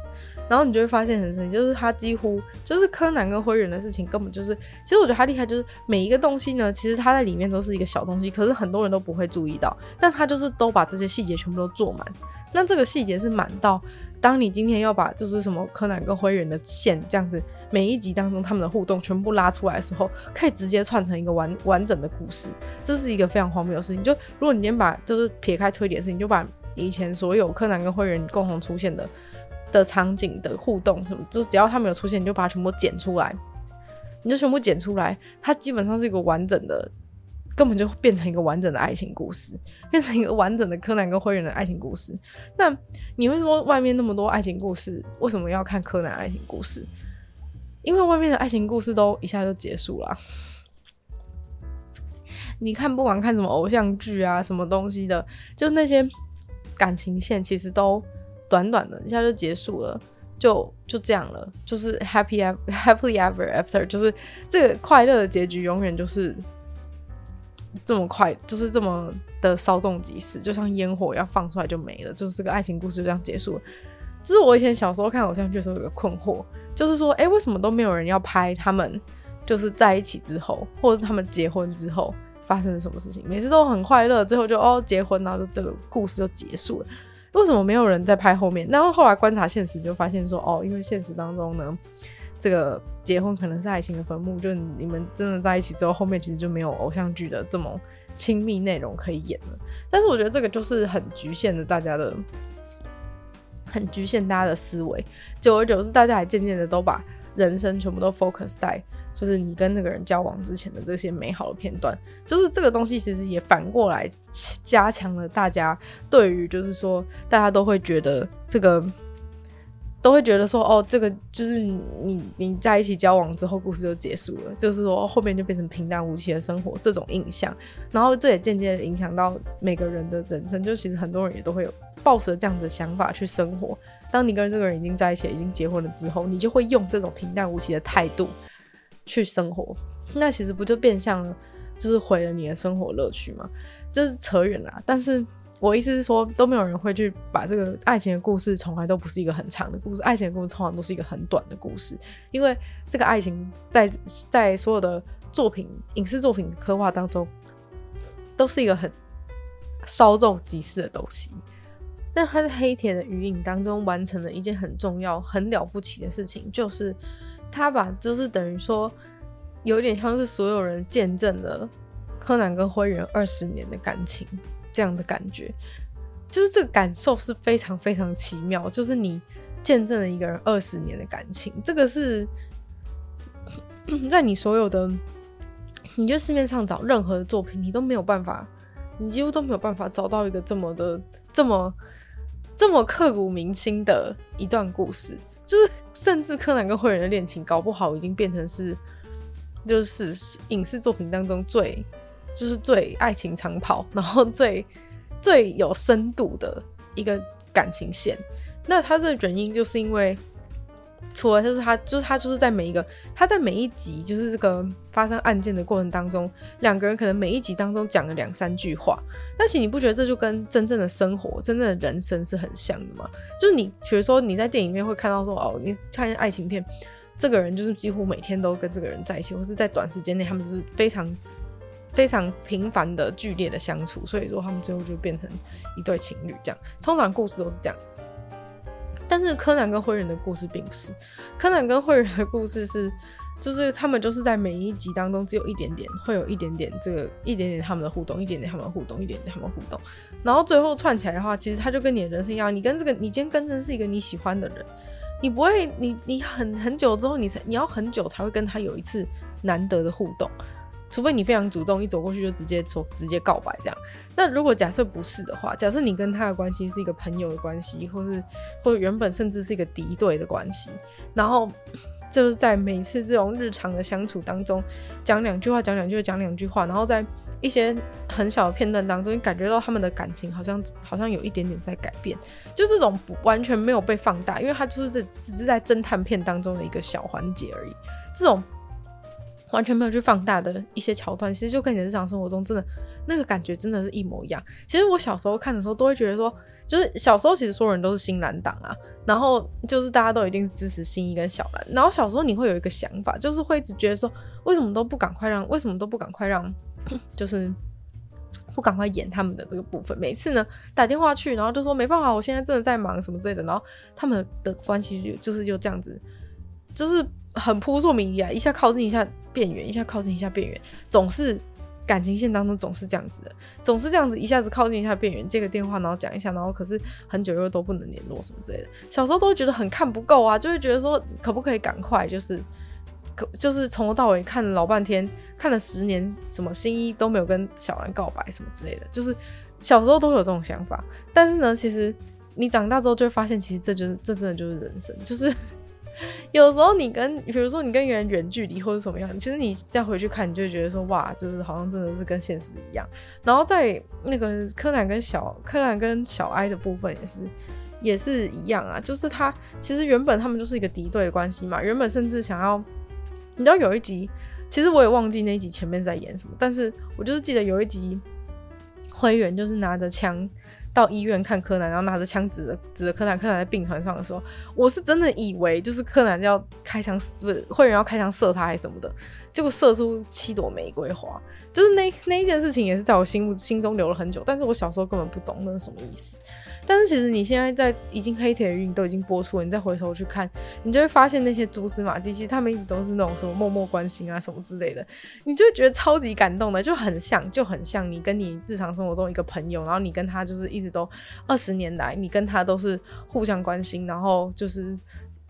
然后你就会发现很神奇，就是他几乎就是柯南跟灰原的事情，根本就是，其实我觉得他厉害，就是每一个东西呢，其实他在里面都是一个小东西，可是很多人都不会注意到，但他就是都把这些细节全部都做满。那这个细节是满到，当你今天要把就是什么柯南跟灰原的线这样子，每一集当中他们的互动全部拉出来的时候，可以直接串成一个完完整的故事，这是一个非常荒谬的事情。就如果你今天把就是撇开推理的事情，就把以前所有柯南跟灰原共同出现的。的场景的互动什么，就只要他没有出现，你就把它全部剪出来，你就全部剪出来，它基本上是一个完整的，根本就变成一个完整的爱情故事，变成一个完整的柯南跟灰原的爱情故事。那你会说外面那么多爱情故事，为什么要看柯南爱情故事？因为外面的爱情故事都一下就结束了。你看，不管看什么偶像剧啊，什么东西的，就那些感情线其实都。短短的一下就结束了，就就这样了，就是 happy ever happily ever after，就是这个快乐的结局永远就是这么快，就是这么的稍纵即逝，就像烟火要放出来就没了，就是这个爱情故事就这样结束了。就是我以前小时候看偶像剧的时候有个困惑，就是说，哎、为什么都没有人要拍他们就是在一起之后，或者是他们结婚之后发生了什么事情？每次都很快乐，最后就哦结婚，然后就这个故事就结束了。为什么没有人在拍后面？然后后来观察现实，就发现说，哦，因为现实当中呢，这个结婚可能是爱情的坟墓，就你们真的在一起之后，后面其实就没有偶像剧的这么亲密内容可以演了。但是我觉得这个就是很局限的大家的，很局限大家的思维。久而久之，大家也渐渐的都把人生全部都 focus 在。就是你跟那个人交往之前的这些美好的片段，就是这个东西其实也反过来加强了大家对于，就是说大家都会觉得这个，都会觉得说哦，这个就是你你在一起交往之后，故事就结束了，就是说后面就变成平淡无奇的生活这种印象，然后这也间接的影响到每个人的人生，就其实很多人也都会有抱着这样子想法去生活。当你跟这个人已经在一起，已经结婚了之后，你就会用这种平淡无奇的态度。去生活，那其实不就变相了，就是毁了你的生活乐趣吗？就是扯远了。但是我意思是说，都没有人会去把这个爱情的故事，从来都不是一个很长的故事。爱情的故事通常都是一个很短的故事，因为这个爱情在在所有的作品、影视作品刻画当中，都是一个很稍纵即逝的东西。但他在黑铁的余影当中完成了一件很重要、很了不起的事情，就是他把就是等于说，有点像是所有人见证了柯南跟灰原二十年的感情这样的感觉，就是这个感受是非常非常奇妙，就是你见证了一个人二十年的感情，这个是 在你所有的，你就市面上找任何的作品，你都没有办法，你几乎都没有办法找到一个这么的这么。这么刻骨铭心的一段故事，就是甚至柯南跟灰原的恋情，搞不好已经变成是，就是影视作品当中最，就是最爱情长跑，然后最 最有深度的一个感情线。那它的原因就是因为。除了就是他，就是他，就是在每一个他在每一集，就是这个发生案件的过程当中，两个人可能每一集当中讲了两三句话。但其实你不觉得这就跟真正的生活、真正的人生是很像的吗？就是你比如说你在电影里面会看到说哦，你看见爱情片，这个人就是几乎每天都跟这个人在一起，或是在短时间内他们就是非常非常频繁的剧烈的相处，所以说他们最后就变成一对情侣这样。通常故事都是这样。但是柯南跟灰原的故事并不是，柯南跟灰原的故事是，就是他们就是在每一集当中只有一点点，会有一点点这个一点点他们的互动，一点点他们的互动，一点点他们互动，然后最后串起来的话，其实他就跟你的人生一样，你跟这个你今天跟的是一个你喜欢的人，你不会你你很很久之后你才你要很久才会跟他有一次难得的互动。除非你非常主动，一走过去就直接说直接告白这样。那如果假设不是的话，假设你跟他的关系是一个朋友的关系，或是 或者原本甚至是一个敌对的关系，然后就是在每次这种日常的相处当中，讲两句话，讲两句话，讲两句话，然后在一些很小的片段当中，你感觉到他们的感情好像好像有一点点在改变，就这种不完全没有被放大，因为他就是这只是在侦探片当中的一个小环节而已，这种。完全没有去放大的一些桥段，其实就跟你日常生活中真的那个感觉真的是一模一样。其实我小时候看的时候，都会觉得说，就是小时候其实所有人都是新蓝党啊，然后就是大家都一定是支持新一跟小蓝。然后小时候你会有一个想法，就是会一直觉得说，为什么都不赶快让，为什么都不赶快让，就是不赶快演他们的这个部分。每次呢打电话去，然后就说没办法，我现在真的在忙什么之类的。然后他们的关系就就是就这样子，就是。很扑朔迷离啊，一下靠近一下变远，一下靠近一下变远，总是感情线当中总是这样子的，总是这样子，一下子靠近一下变远，接个电话然后讲一下，然后可是很久又都不能联络什么之类的。小时候都会觉得很看不够啊，就会觉得说可不可以赶快，就是可就是从头到尾看了老半天，看了十年，什么新一都没有跟小兰告白什么之类的，就是小时候都有这种想法。但是呢，其实你长大之后就会发现，其实这就是这真的就是人生，就是。有时候你跟，比如说你跟一个人远距离或者什么样，其实你再回去看，你就会觉得说，哇，就是好像真的是跟现实一样。然后在那个柯南跟小柯南跟小哀的部分也是也是一样啊，就是他其实原本他们就是一个敌对的关系嘛，原本甚至想要，你知道有一集，其实我也忘记那一集前面在演什么，但是我就是记得有一集灰原就是拿着枪。到医院看柯南，然后拿着枪指着指着柯南，柯南在病床上的时候，我是真的以为就是柯南要开枪，不是会员要开枪射他还是什么的，结果射出七朵玫瑰花，就是那那一件事情也是在我心目心中留了很久，但是我小时候根本不懂那是什么意思。但是其实你现在在已经黑铁的鱼影都已经播出了，你再回头去看，你就会发现那些蛛丝马迹，其实他们一直都是那种什么默默关心啊什么之类的，你就觉得超级感动的，就很像，就很像你跟你日常生活中一个朋友，然后你跟他就是一直都二十年来，你跟他都是互相关心，然后就是。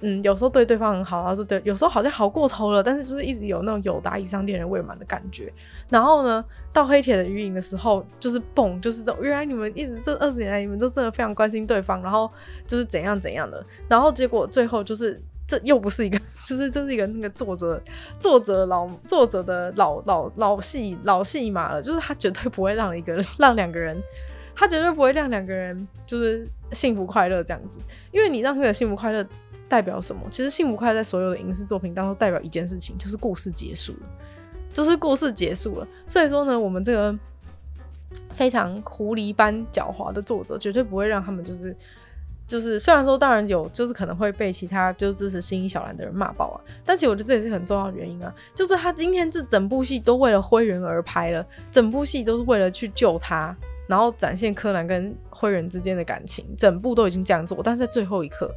嗯，有时候对对方很好，然后是对，有时候好像好过头了，但是就是一直有那种友达以上恋人未满的感觉。然后呢，到黑铁的余影的时候，就是蹦，就是这，原来你们一直这二十年来，你们都真的非常关心对方，然后就是怎样怎样的。然后结果最后就是这又不是一个，就是这是一个那个作者作者老作者的老老老戏老戏码了，就是他绝对不会让一个人让两个人，他绝对不会让两个人就是幸福快乐这样子，因为你让他的幸福快乐。代表什么？其实幸福快乐在所有的影视作品当中代表一件事情，就是故事结束了，就是故事结束了。所以说呢，我们这个非常狐狸般狡猾的作者，绝对不会让他们就是就是，虽然说当然有，就是可能会被其他就是支持新一小兰的人骂爆啊，但其实我觉得这也是很重要的原因啊，就是他今天这整部戏都为了灰原而拍了，整部戏都是为了去救他然后展现柯南跟灰人之间的感情，整部都已经这样做，但是在最后一刻，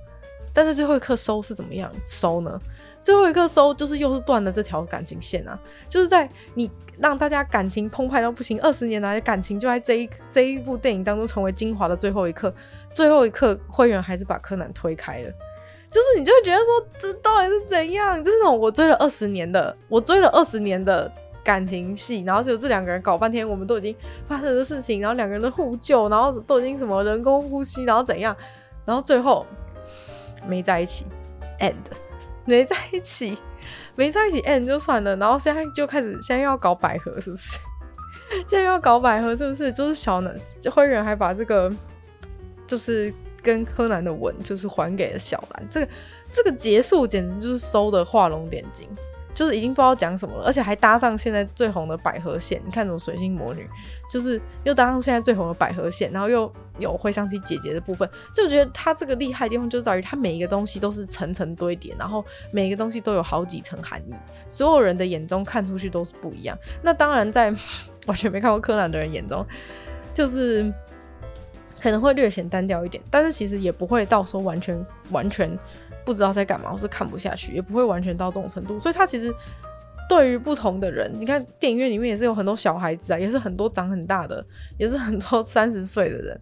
但是最后一刻收是怎么样收呢？最后一刻收就是又是断了这条感情线啊，就是在你让大家感情澎湃到不行，二十年来的感情就在这一这一部电影当中成为精华的最后一刻，最后一刻灰原还是把柯南推开了，就是你就会觉得说这到底是怎样？就是那种我追了二十年的，我追了二十年的感情戏，然后就这两个人搞半天，我们都已经发生的事情，然后两个人的互救，然后都已经什么人工呼吸，然后怎样，然后最后没在一起，end。没在一起，没在一起，end 就算了。然后现在就开始，现在又要搞百合，是不是？现在又要搞百合，是不是？就是小南灰原还把这个，就是跟柯南的吻，就是还给了小兰。这个这个结束简直就是收的画龙点睛。就是已经不知道讲什么了，而且还搭上现在最红的百合线。你看，这种水星魔女，就是又搭上现在最红的百合线，然后又有回想起姐姐的部分，就觉得她这个厉害的地方就在于，她每一个东西都是层层堆叠，然后每一个东西都有好几层含义，所有人的眼中看出去都是不一样。那当然，在完全没看过柯南的人眼中，就是可能会略显单调一点，但是其实也不会到说完全完全。不知道在干嘛，或是看不下去，也不会完全到这种程度。所以他其实对于不同的人，你看电影院里面也是有很多小孩子啊，也是很多长很大的，也是很多 三十岁的人，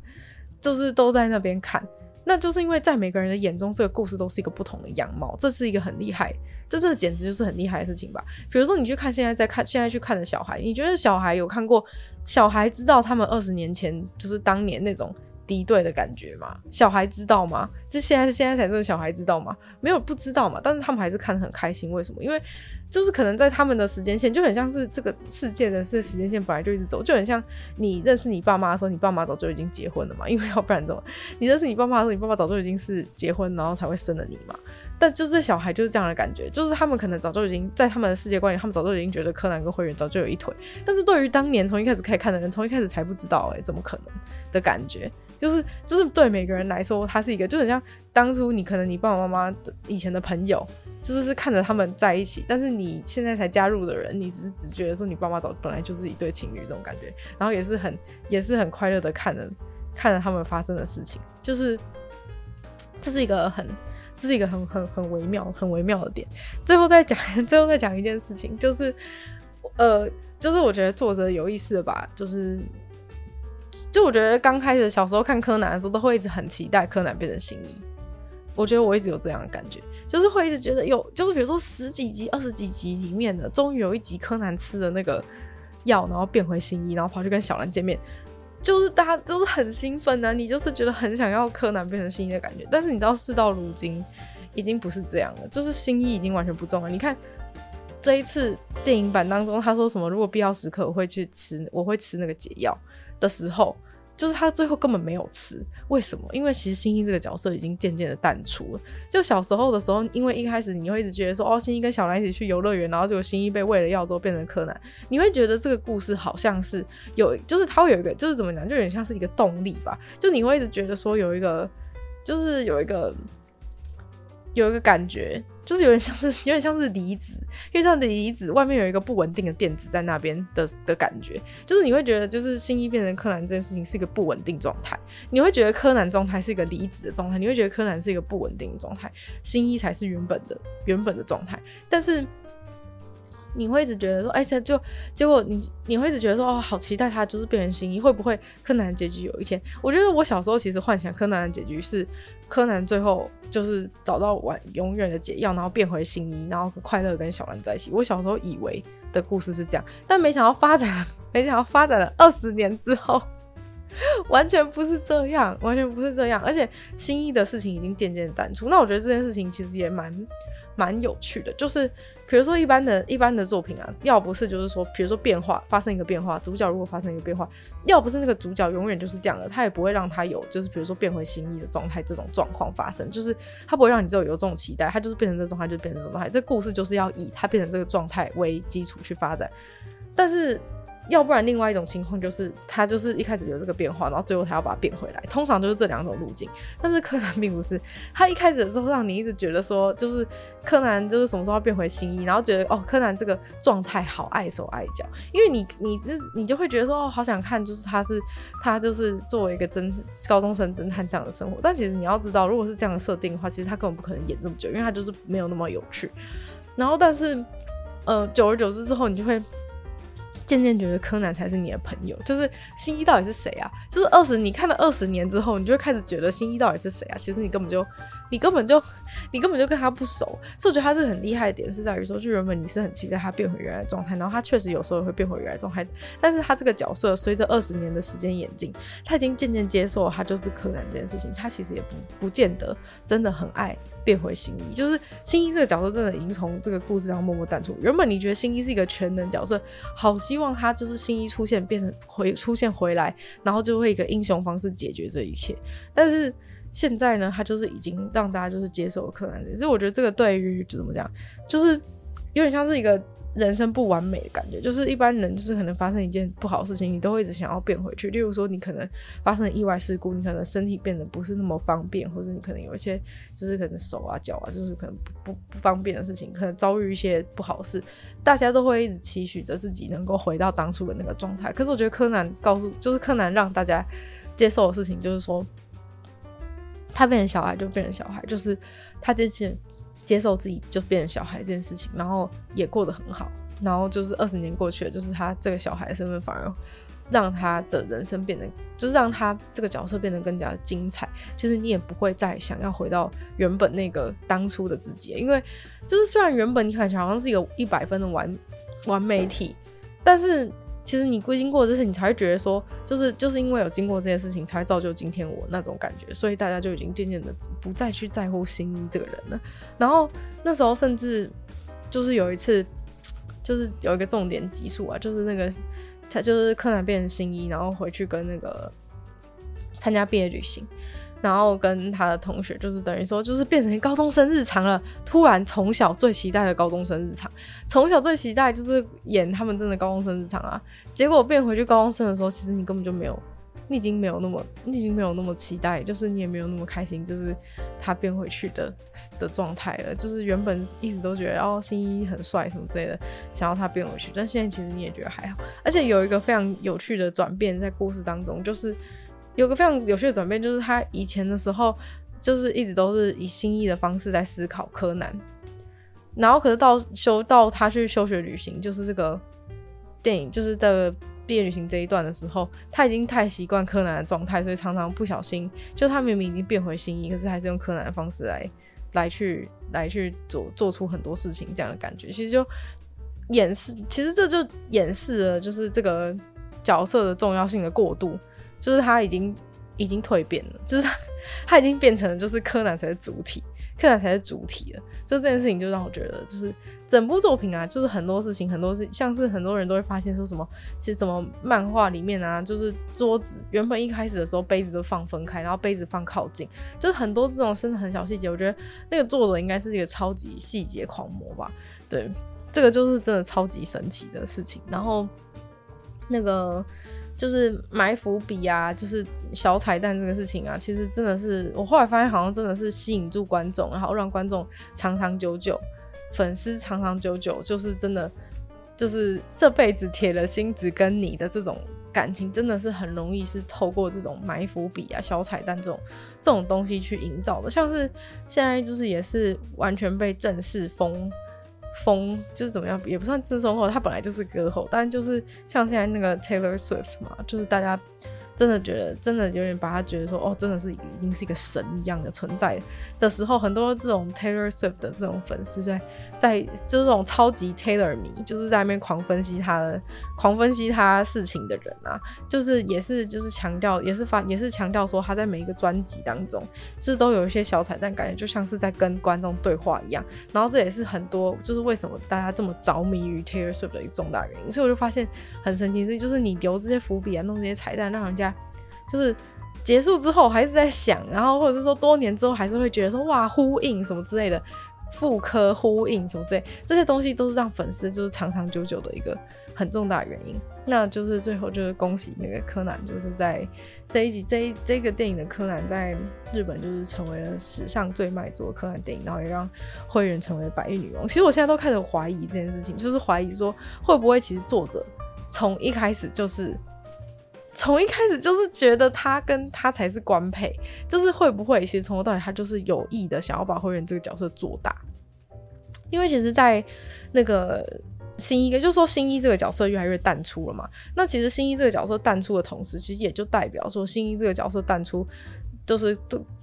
就是都在那边看。那就是因为在每个人的眼中，这个故事都是一个不同的样貌，这是一个很厉害，这这简直就是很厉害的事情吧。比如说你去看现在在看现在去看的小孩，你觉得小孩有看过？小孩知道他们二十年前就是当年那种。敌对的感觉嘛，小孩知道吗？这现在是现在才是小孩知道吗？没有不知道嘛，但是他们还是看得很开心。为什么？因为就是可能在他们的时间线就很像是这个世界的是时间线本来就一直走，就很像你认识你爸妈的时候，你爸妈早就已经结婚了嘛。因为要不然怎么？你认识你爸妈的时候，你爸妈早就已经是结婚，然后才会生了你嘛。但就是小孩就是这样的感觉，就是他们可能早就已经在他们的世界观里，他们早就已经觉得柯南跟灰原早就有一腿。但是对于当年从一开始开始看的人，从一开始才不知道哎、怎么可能的感觉？就是就是对每个人来说，他是一个就很像当初你可能你爸爸妈妈以前的朋友，就是是看着他们在一起，但是你现在才加入的人，你只是只觉得说你爸妈早本来就是一对情侣这种感觉，然后也是很也是很快乐的看着看着他们发生的事情，就是这是一个很。这是一个很很很微妙、很微妙的点。最后再讲，最后再讲一件事情，就是，呃，就是我觉得作者有意思的吧，就是，就我觉得刚开始小时候看柯南的时候，都会一直很期待柯南变成新一。我觉得我一直有这样的感觉，就是会一直觉得有，就是比如说十几集、二十几集里面的，终于有一集柯南吃了那个药，然后变回新一，然后跑去跟小兰见面。就是大家就是很兴奋啊，你就是觉得很想要柯南变成新一的感觉。但是你知道事到如今，已经不是这样了，就是新一已经完全不重要。你看这一次电影版当中，他说什么？如果必要时刻，我会去吃，我会吃那个解药的时候。就是他最后根本没有吃，为什么？因为其实新一这个角色已经渐渐的淡出了。就小时候的时候，因为一开始你会一直觉得说，哦，新一跟小兰一起去游乐园，然后结果新一被喂了药之后变成柯南，你会觉得这个故事好像是有，就是他会有一个，就是怎么讲，就有点像是一个动力吧。就你会一直觉得说有一个，就是有一个。有一个感觉，就是有点像是有点像是离子，因为像离子外面有一个不稳定的电子在那边的的感觉，就是你会觉得，就是新一变成柯南这件事情是一个不稳定状态，你会觉得柯南状态是一个离子的状态，你会觉得柯南是一个不稳定的状态，新一才是原本的原本的状态，但是你会一直觉得说，哎、欸，他就结果你你会一直觉得说，哦，好期待他就是变成新一，会不会柯南结局有一天？我觉得我小时候其实幻想柯南的结局是。柯南最后就是找到完永远的解药，然后变回新一，然后快乐跟小兰在一起。我小时候以为的故事是这样，但没想到发展，没想到发展了二十年之后，完全不是这样，完全不是这样。而且新一的事情已经渐渐淡出。那我觉得这件事情其实也蛮蛮有趣的，就是。比如说一般的一般的作品啊，要不是就是说，比如说变化发生一个变化，主角如果发生一个变化，要不是那个主角永远就是这样的，他也不会让他有就是比如说变回心意的状态这种状况发生，就是他不会让你之后有这种期待，他就是变成这种状态就变成这种状态，这故事就是要以他变成这个状态为基础去发展。但是要不然另外一种情况就是他就是一开始有这个变化，然后最后他要把它变回来，通常就是这两种路径。但是柯南并不是，他一开始的时候让你一直觉得说，就是柯南就是什么时候变回新一，然后觉得哦，柯南这个状态好碍手碍脚，因为你你只是你就会觉得说哦，好想看，就是他是他就是作为一个侦高中生侦探这样的生活。但其实你要知道，如果是这样的设定的话，其实他根本不可能演这么久，因为他就是没有那么有趣。然后但是呃，久而久之之后，你就会。渐渐觉得柯南才是你的朋友，就是新一到底是谁啊？就是二十，你看了二十年之后，你就开始觉得新一到底是谁啊？其实你根本就。你根本就，你根本就跟他不熟，所以我觉得他是很厉害的点是在于说，就原本你是很期待他变回原来的状态，然后他确实有时候会变回原来状态，但是他这个角色随着二十年的时间演进，他已经渐渐接受了他就是柯南这件事情，他其实也不不见得真的很爱变回新一，就是新一这个角色真的已经从这个故事上默默淡出。原本你觉得新一是一个全能角色，好希望他就是新一出现变成回出现回来，然后就会一个英雄方式解决这一切，但是。现在呢，他就是已经让大家就是接受柯南，所以我觉得这个对于就怎么讲，就是有点像是一个人生不完美的感觉。就是一般人就是可能发生一件不好的事情，你都会一直想要变回去。例如说，你可能发生意外事故，你可能身体变得不是那么方便，或者你可能有一些就是可能手啊脚啊，就是可能不不方便的事情，可能遭遇一些不好事，大家都会一直期许着自己能够回到当初的那个状态。可是我觉得柯南告诉，就是柯南让大家接受的事情，就是说。他变成小孩就变成小孩，就是他这些接受自己就变成小孩这件事情，然后也过得很好。然后就是二十年过去了，就是他这个小孩的身份反而让他的人生变得，就是让他这个角色变得更加精彩。其实你也不会再想要回到原本那个当初的自己，因为就是虽然原本你看起来好像是一个一百分的完完美体，但是。其实你归经过这些，你才会觉得说，就是就是因为有经过这些事情，才会造就今天我那种感觉，所以大家就已经渐渐的不再去在乎新一这个人了。然后那时候甚至就是有一次，就是有一个重点集数啊，就是那个他就是柯南变成新一，然后回去跟那个参加毕业旅行。然后跟他的同学，就是等于说，就是变成高中生日常了。突然从小最期待的高中生日常，从小最期待就是演他们真的高中生日常啊。结果变回去高中生的时候，其实你根本就没有，你已经没有那么，你已经没有那么期待，就是你也没有那么开心，就是他变回去的的状态了。就是原本一直都觉得哦，新一很帅什么之类的，想要他变回去，但现在其实你也觉得还好。而且有一个非常有趣的转变在故事当中，就是。有个非常有趣的转变，就是他以前的时候，就是一直都是以新一的方式在思考柯南，然后可是到休到他去休学旅行，就是这个电影，就是这个毕业旅行这一段的时候，他已经太习惯柯南的状态，所以常常不小心，就他明明已经变回新一，可是还是用柯南的方式来来去来去做做出很多事情这样的感觉，其实就掩饰，其实这就掩饰了就是这个角色的重要性的过度。就是他已经已经蜕变了，就是他他已经变成了就是柯南才是主体，柯南才是主体了。就这件事情就让我觉得，就是整部作品啊，就是很多事情，很多事，像是很多人都会发现说什么，其实什么漫画里面啊，就是桌子原本一开始的时候杯子都放分开，然后杯子放靠近，就是很多这种真的很小细节。我觉得那个作者应该是一个超级细节狂魔吧？对，这个就是真的超级神奇的事情。然后那个。就是埋伏笔啊，就是小彩蛋这个事情啊，其实真的是我后来发现，好像真的是吸引住观众，然后让观众长长久久，粉丝长长久久，就是真的，就是这辈子铁了心只跟你的这种感情，真的是很容易是透过这种埋伏笔啊、小彩蛋这种这种东西去营造的，像是现在就是也是完全被正式封。风就是怎么样，也不算自松后，他本来就是歌后，但就是像现在那个 Taylor Swift 嘛，就是大家真的觉得，真的有点把他觉得说，哦，真的是已经是一个神一样的存在的时候，很多这种 Taylor Swift 的这种粉丝在。在就是这种超级 Taylor 迷，就是在那边狂分析他的、狂分析他事情的人啊，就是也是就是强调，也是发也是强调说他在每一个专辑当中，就是都有一些小彩蛋，感觉就像是在跟观众对话一样。然后这也是很多就是为什么大家这么着迷于 Taylor Swift 的一个重大原因。所以我就发现很神奇是，就是你留这些伏笔啊，弄这些彩蛋，让人家就是结束之后还是在想，然后或者是说多年之后还是会觉得说哇呼应什么之类的。妇科呼应什么之类，这些东西都是让粉丝就是长长久久的一个很重大原因。那就是最后就是恭喜那个柯南，就是在这一集这一这个电影的柯南在日本就是成为了史上最卖座的柯南电影，然后也让灰原成为百亿女王。其实我现在都开始怀疑这件事情，就是怀疑说会不会其实作者从一开始就是。从一开始就是觉得他跟他才是官配，就是会不会其实从头到尾他就是有意的想要把灰原这个角色做大，因为其实，在那个新一，也就是说新一这个角色越来越淡出了嘛。那其实新一这个角色淡出的同时，其实也就代表说新一这个角色淡出，就是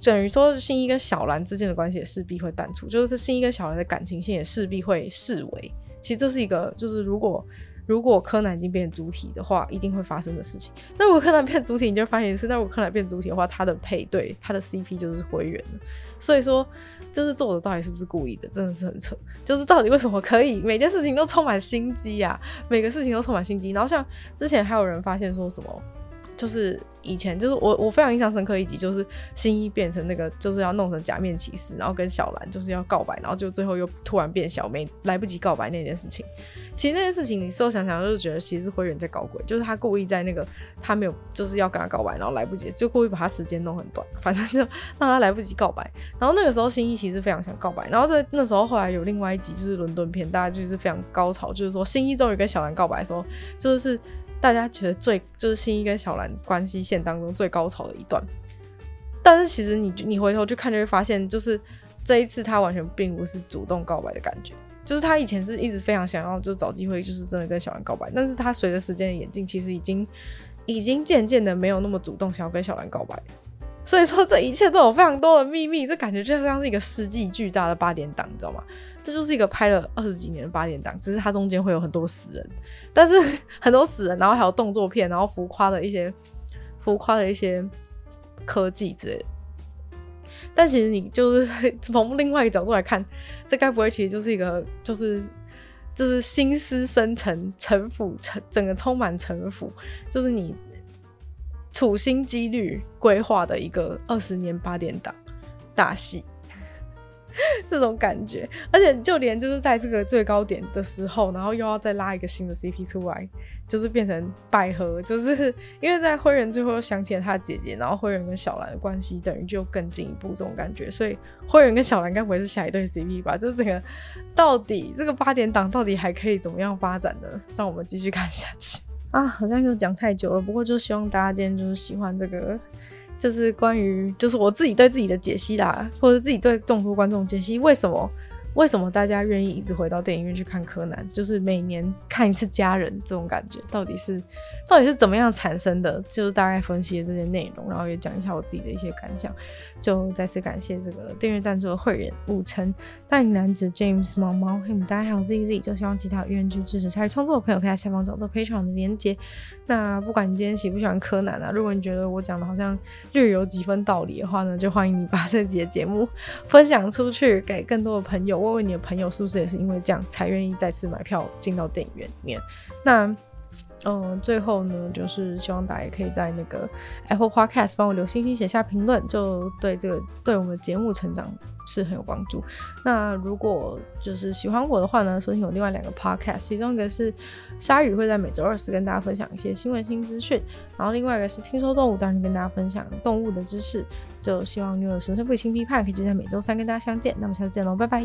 等于说新一跟小兰之间的关系也势必会淡出，就是新一跟小兰的感情线也势必会视为。其实这是一个，就是如果。如果柯南已经变主体的话，一定会发生的事情。那如果柯南变主体，你就发现是。那如果柯南变主体的话，他的配对，他的 CP 就是灰原。所以说，就是作者到底是不是故意的，真的是很扯。就是到底为什么可以每件事情都充满心机啊？每个事情都充满心机。然后像之前还有人发现说什么，就是以前就是我我非常印象深刻一集，就是新一变成那个就是要弄成假面骑士，然后跟小兰就是要告白，然后就最后又突然变小没来不及告白那件事情。其实那件事情，你事后想想，就是觉得其实是灰原在搞鬼，就是他故意在那个他没有就是要跟他告白，然后来不及，就故意把他时间弄很短，反正就让他来不及告白。然后那个时候新一其实非常想告白，然后在那时候后来有另外一集就是伦敦篇，大家就是非常高潮，就是说新一终于跟小兰告白的时候，就是大家觉得最就是新一跟小兰关系线当中最高潮的一段。但是其实你你回头去看就会发现，就是这一次他完全并不是主动告白的感觉。就是他以前是一直非常想要，就找机会，就是真的跟小兰告白。但是他随着时间的演进，其实已经已经渐渐的没有那么主动想要跟小兰告白。所以说，这一切都有非常多的秘密，这感觉就像是一个世纪巨大的八点档，你知道吗？这就是一个拍了二十几年的八点档，只是它中间会有很多死人，但是 很多死人，然后还有动作片，然后浮夸的一些浮夸的一些科技之类。但其实你就是 从另外一个角度来看，这该不会其实就是一个就是就是心思深沉、城府沉，整个充满城府，就是你处心积虑规划的一个二十年八点档大戏。这种感觉，而且就连就是在这个最高点的时候，然后又要再拉一个新的 CP 出来，就是变成百合，就是 因为在灰原最后又想起了他姐姐，然后灰原跟小兰的关系等于就更进一步这种感觉，所以灰原跟小兰该不会是下一对 CP 吧？就是这个到底这个八点档到底还可以怎么样发展呢？让我们继续看下去啊！好像又讲太久了，不过就希望大家今天就是喜欢这个。就是关于，就是我自己对自己的解析啦，或者自己对众多观众解析，为什么？为什么大家愿意一直回到电影院去看柯南？就是每年看一次家人这种感觉，到底是到底是怎么样产生的？就是大概分析了这些内容，然后也讲一下我自己的一些感想。就再次感谢这个订阅赞助的会员武成、大龄男子 James、猫猫、黑牡丹还有 ZZ，就希望其他有愿意支持参与创作的朋友可以在下方找到 Patreon 的连接。那不管你今天喜不喜欢柯南啊，如果你觉得我讲的好像略有几分道理的话呢，就欢迎你把这集的节目分享出去给更多的朋友。问问你的朋友是不是也是因为这样才愿意再次买票进到电影院里面？那。嗯，最后呢，就是希望大家也可以在那个 Apple Podcast 帮我留星星、写下评论，就对这个对我们的节目成长是很有帮助。那如果就是喜欢我的话呢，首先有另外两个 Podcast，其中一个是鲨鱼会在每周二四跟大家分享一些新闻新资讯，然后另外一个是听说动物，当然跟大家分享动物的知识。就希望你有神圣不理性批判，可以就在每周三跟大家相见。那么下次见喽，拜拜。